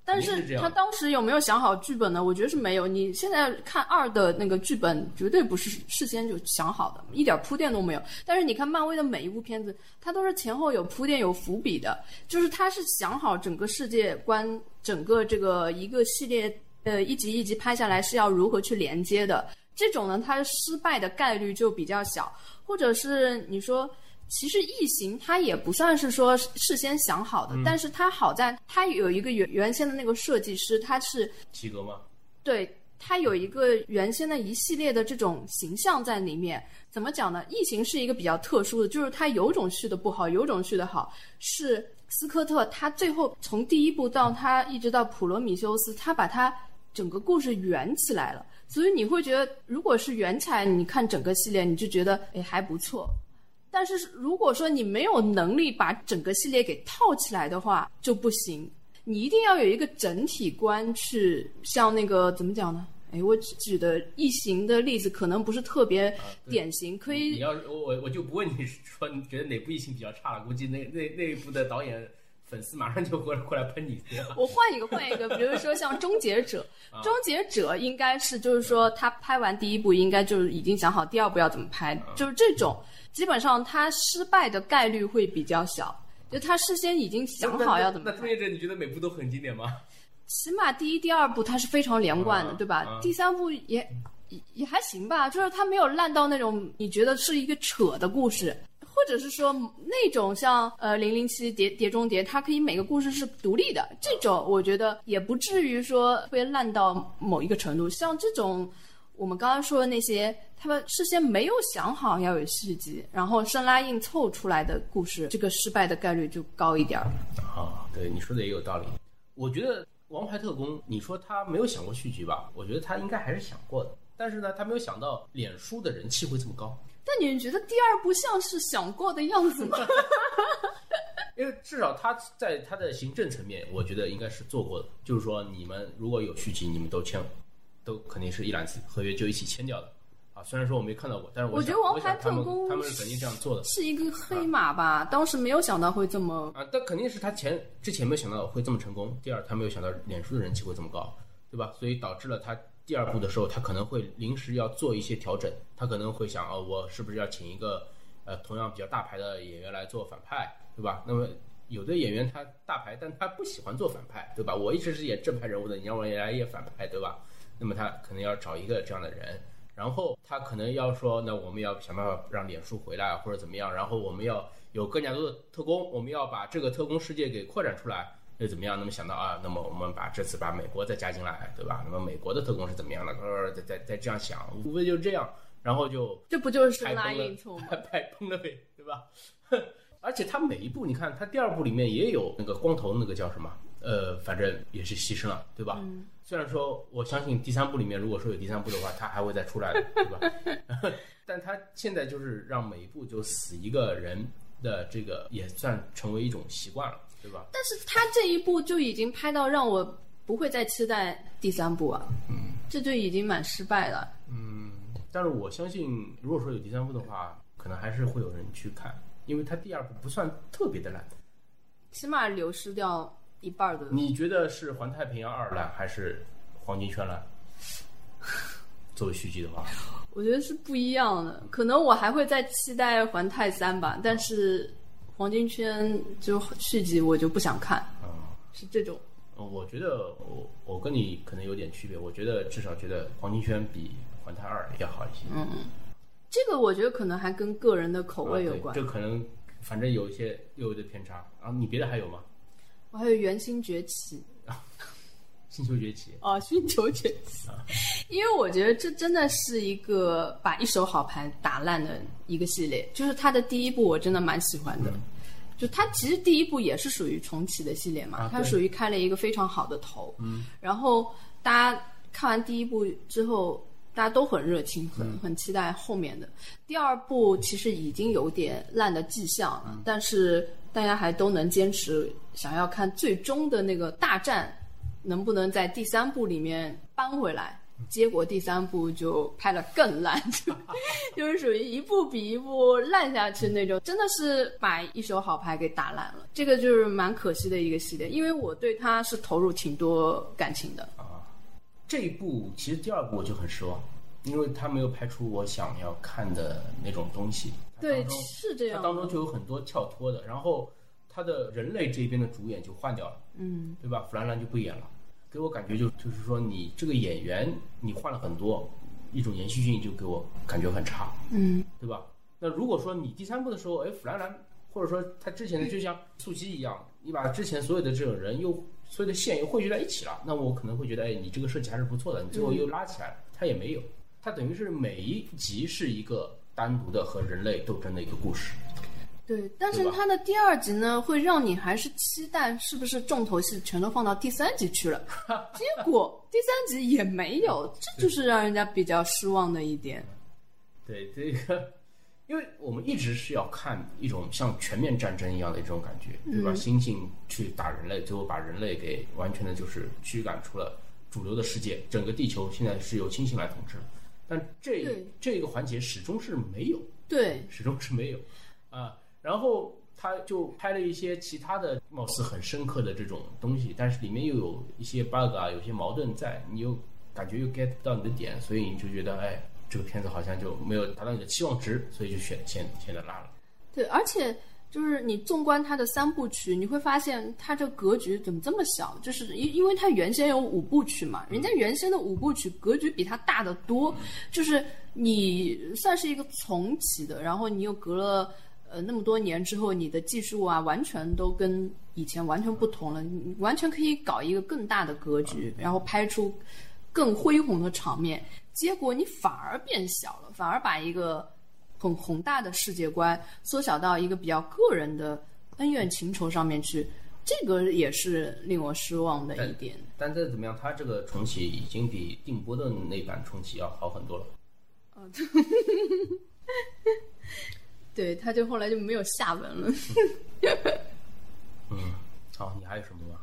但是他当时有没有想好剧本呢？我觉得是没有。你现在看二的那个剧本，绝对不是事先就想好的，一点铺垫都没有。但是你看漫威的每一部片子，它都是前后有铺垫、有伏笔的，就是他是想好整个世界观、整个这个一个系列。呃，一集一集拍下来是要如何去连接的？这种呢，它失败的概率就比较小。或者是你说，其实异形它也不算是说事先想好的，但是它好在它有一个原原先的那个设计师，他是及格吗？对，它有一个原先的一系列的这种形象在里面。怎么讲呢？异形是一个比较特殊的，就是它有种续的不好，有种续的好。是斯科特他最后从第一部到他一直到普罗米修斯，他把他。整个故事圆起来了，所以你会觉得，如果是圆起来，你看整个系列，你就觉得哎还不错。但是如果说你没有能力把整个系列给套起来的话，就不行。你一定要有一个整体观去，像那个怎么讲呢？哎，我举的异形的例子可能不是特别典型，可以。你要我我我就不问你说你觉得哪部异形比较差了，估计那那那一部的导演。粉丝马上就过来过来喷你。我换一个，换一个，比如说像《终结者 》，啊《终结者》应该是就是说他拍完第一部，应该就是已经想好第二部要怎么拍，啊就是这种，基本上他失败的概率会比较小，就他事先已经想好要怎么那那终结者，你觉得每部都很经典吗？起码第一、第二部它是非常连贯的，啊对吧？啊第三部也也也还行吧，就是它没有烂到那种你觉得是一个扯的故事，或者是说那种像呃零零七碟碟中谍，它可以每个故事是独立的，这种我觉得也不至于说会烂到某一个程度。像这种我们刚刚说的那些，他们事先没有想好要有续集，然后生拉硬凑出来的故事，这个失败的概率就高一点儿。啊，对，你说的也有道理。我觉得《王牌特工》，你说他没有想过续集吧？我觉得他应该还是想过的，但是呢，他没有想到脸书的人气会这么高。但你觉得第二部像是想过的样子吗？因为至少他在他的行政层面，我觉得应该是做过的。就是说，你们如果有续集，你们都签，都肯定是一揽子合约就一起签掉的。啊，虽然说我没看到过，但是想我觉得王牌特工他们是肯定这样做的是一个黑马吧，当时没有想到会这么。啊。但肯定是他前之前没有想到会这么成功，第二他没有想到脸书的人气会这么高，对吧？所以导致了他第二部的时候，他可能会临时要做一些调整，他可能会想哦，我是不是要请一个呃同样比较大牌的演员来做反派，对吧？那么有的演员他大牌，但他不喜欢做反派，对吧？我一直是演正派人物的，你让我来演反派，对吧？那么他可能要找一个这样的人，然后他可能要说，那我们要想办法让脸书回来或者怎么样，然后我们要有更加多的特工，我们要把这个特工世界给扩展出来，又怎么样？那么想到啊，那么我们把这次把美国再加进来，对吧？那么美国的特工是怎么样的？呃，再再再这样想，无非就这样，然后就这不就是生拉硬凑吗？，拍崩了呗，对吧？而且他每一部，你看他第二部里面也有那个光头，那个叫什么？呃，反正也是牺牲了，对吧？虽然说我相信第三部里面，如果说有第三部的话，他还会再出来的，对吧？但他现在就是让每一部就死一个人的这个，也算成为一种习惯了，对吧？但是他这一部就已经拍到让我不会再期待第三部啊，嗯，这就已经蛮失败了。嗯但是我相信，如果说有第三部的话，可能还是会有人去看，因为他第二部不算特别的烂。起码流失掉一半的。你觉得是《环太平洋二》烂还是《黄金圈》烂？作为续集的话，我觉得是不一样的，可能我还会再期待《环太三》吧，但是《黄金圈》就续集我就不想看，嗯、是这种。嗯我觉得我我跟你可能有点区别，我觉得至少觉得《黄金圈》比《环太二》要好一些。嗯嗯，这个我觉得可能还跟个人的口味有关。这可能反正有一些略微的偏差。啊你别的还有吗？我还有《原星崛起》星球崛起哦，《星球崛起》，因为我觉得这真的是一个把一手好牌打烂的一个系列。就是它的第一部，我真的蛮喜欢的。就它其实第一部也是属于重启的系列嘛，啊它属于开了一个非常好的头。嗯，然后大家看完第一部之后，大家都很热情，很很期待后面的。第二部其实已经有点烂的迹象了，但是大家还都能坚持想要看最终的那个大战，能不能在第三部里面扳回来？结果第三部就拍的更烂，就 就是属于一部比一部烂下去那种，真的是把一手好牌给打烂了。这个就是蛮可惜的一个系列，因为我对它是投入挺多感情的。啊，这一部其实第二部我就很失望，因为他没有拍出我想要看的那种东西。它对是这样的。它当中就有很多跳脱的，然后他的人类这边的主演就换掉了，嗯，对吧？弗兰兰就不演了，给我感觉就就是说你这个演员你换了很多，一种延续性就给我感觉很差，嗯，对吧？那如果说你第三部的时候，哎，弗兰兰或者说他之前的就像素汐一样，你把之前所有的这种人又所有的线又汇聚在一起了，那我可能会觉得，哎，你这个设计还是不错的，你最后又拉起来了。它也没有，它等于是每一集是一个单独的和人类斗争的一个故事。对。但是它的第二集呢，会让你还是期待是不是重头戏全都放到第三集去了，结果第三集也没有，这就是让人家比较失望的一点。对这个，因为我们一直是要看一种像全面战争一样的一种感觉，对吧？猩猩去打人类，最后把人类给完全的就是驱赶出了主流的世界，整个地球现在是由猩猩来统治了。但这对这个环节始终是没有，对，始终是没有啊。然后他就拍了一些其他的貌似很深刻的这种东西，但是里面又有一些 bug 啊，有些矛盾在，你又感觉又 get 不到你的点，所以你就觉得哎，这个片子好像就没有达到你的期望值，所以就选先先的拉了。对，而且就是你纵观它的三部曲，你会发现它这格局怎么这么小？就是因因为它原先有五部曲嘛，人家原先的五部曲格局比它大得多，就是你算是一个重启的，然后你又隔了。呃，那么多年之后，你的技术啊，完全都跟以前完全不同了，你完全可以搞一个更大的格局，然后拍出更恢宏的场面。结果你反而变小了，反而把一个很宏大的世界观缩小到一个比较个人的恩怨情仇上面去，这个也是令我失望的一点。但再怎么样，它这个重启已经比定波的那版重启要好很多了。嗯。对，他就后来就没有下文了。嗯，好，你还有什么吗？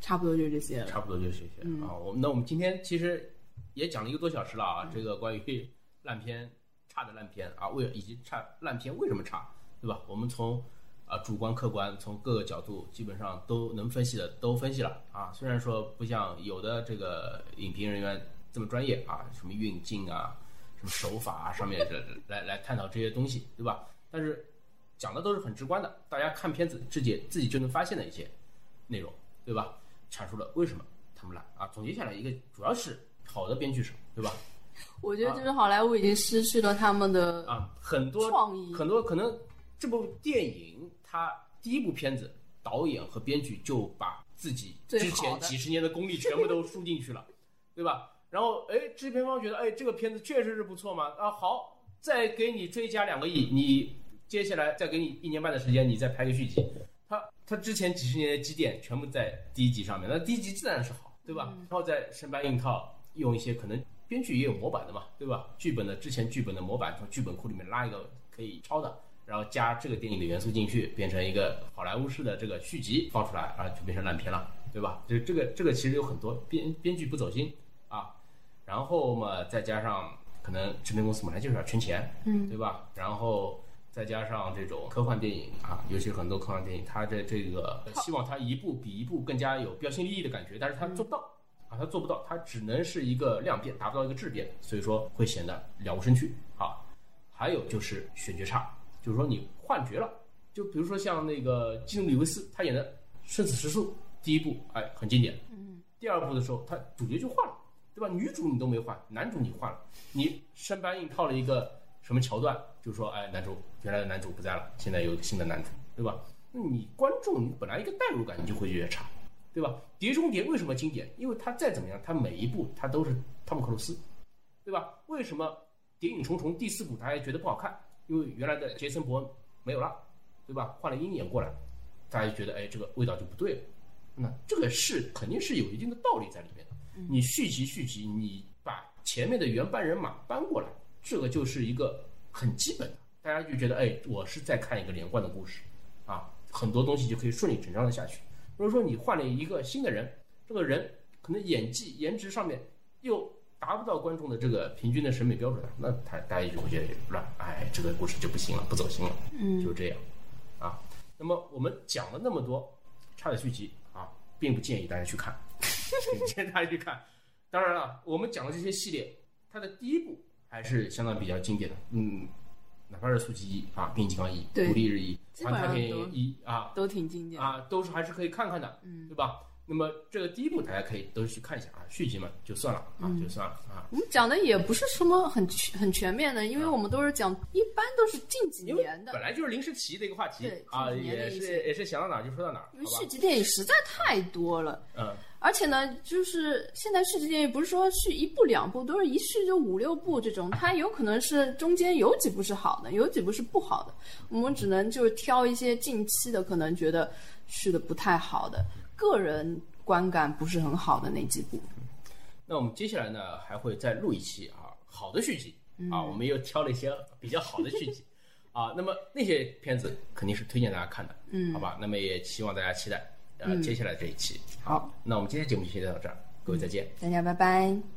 差不多就这些了。差不多就这些啊。我们那我们今天其实也讲了一个多小时了啊。这个关于烂片差的烂片啊，为以及差烂片为什么差，对吧？我们从啊主观客观从各个角度基本上都能分析的都分析了啊。虽然说不像有的这个影评人员这么专业啊，什么运镜啊，什么手法啊上面的来来探讨这些东西，对吧？但是讲的都是很直观的，大家看片子自己自己就能发现的一些内容，对吧？阐述了为什么他们烂啊？总结下来一个，主要是好的编剧少，对吧？我觉得就是好莱坞已经失去了他们的啊很多创意，很多可能这部电影它第一部片子导演和编剧就把自己之前几十年的功力全部都输进去了，对吧？然后哎，制片方觉得哎这个片子确实是不错嘛啊好。再给你追加两个亿，你接下来再给你一年半的时间，你再拍个续集。他他之前几十年的积淀全部在第一集上面，那第一集自然是好，对吧？然后再生搬硬套，用一些可能编剧也有模板的嘛，对吧？剧本的之前剧本的模板从剧本库里面拉一个可以抄的，然后加这个电影的元素进去，变成一个好莱坞式的这个续集放出来啊，就变成烂片了，对吧？就这个这个其实有很多编编剧不走心啊，然后嘛再加上。可能制片公司本来就是要圈钱，嗯，对吧？然后再加上这种科幻电影啊，尤其很多科幻电影，它的这个希望它一部比一部更加有标新立异的感觉，但是它做不到啊，它做不到，它只能是一个量变，达不到一个质变，所以说会显得了无生趣啊。还有就是选角差，就是说你换角了，就比如说像那个基努里维斯他演的《生死时速》第一部，哎，很经典，嗯，第二部的时候他主角就换了。对吧？女主你都没换，男主你换了，你生搬硬套了一个什么桥段？就说，哎，男主原来的男主不在了，现在有一个新的男主，对吧？那你观众你本来一个代入感你就会觉得差，对吧？碟中谍为什么经典？因为它再怎么样，它每一部它都是汤姆克鲁斯，对吧？为什么谍影重重第四部大家觉得不好看？因为原来的杰森伯恩没有了，对吧？换了鹰眼过来，大家就觉得，哎，这个味道就不对了。那这个是肯定是有一定的道理在里面的。你续集续集，你把前面的原班人马搬过来，这个就是一个很基本的，大家就觉得，哎，我是在看一个连贯的故事，啊，很多东西就可以顺理成章的下去。如果说你换了一个新的人，这个人可能演技、颜值上面又达不到观众的这个平均的审美标准，那他大家就会觉得乱，哎，这个故事就不行了，不走心了，嗯，就这样，啊，那么我们讲了那么多差的续集啊，并不建议大家去看。建议大家去看。当然了，我们讲的这些系列，它的第一部还是相当比较经典的。嗯，哪怕是速七一啊，变形金刚一，独立日一，环太平洋一啊，都挺经典啊，都是还是可以看看的，嗯，对吧？那么这个第一部大家可以都去看一下啊，续集嘛就算了啊，就算了啊。我们讲的也不是什么很很全面的，因为我们都是讲，一般都是近几年的，本来就是临时起的一个话题啊，也是也是想到哪就说到哪。因为续集电影实在太多了，嗯，而且呢，就是现在续集电影不是说续一部两部，都是一续就五六部这种，它有可能是中间有几部是好的，有几部是不好的，我们只能就是挑一些近期的，可能觉得续的不太好的。个人观感不是很好的那几部，那我们接下来呢还会再录一期啊，好的续集。啊，我们又挑了一些比较好的续集。啊，那么那些片子肯定是推荐大家看的，嗯，好吧，那么也希望大家期待呃接下来这一期。好，那我们今天节目就先到这儿，各位再见，大家拜拜。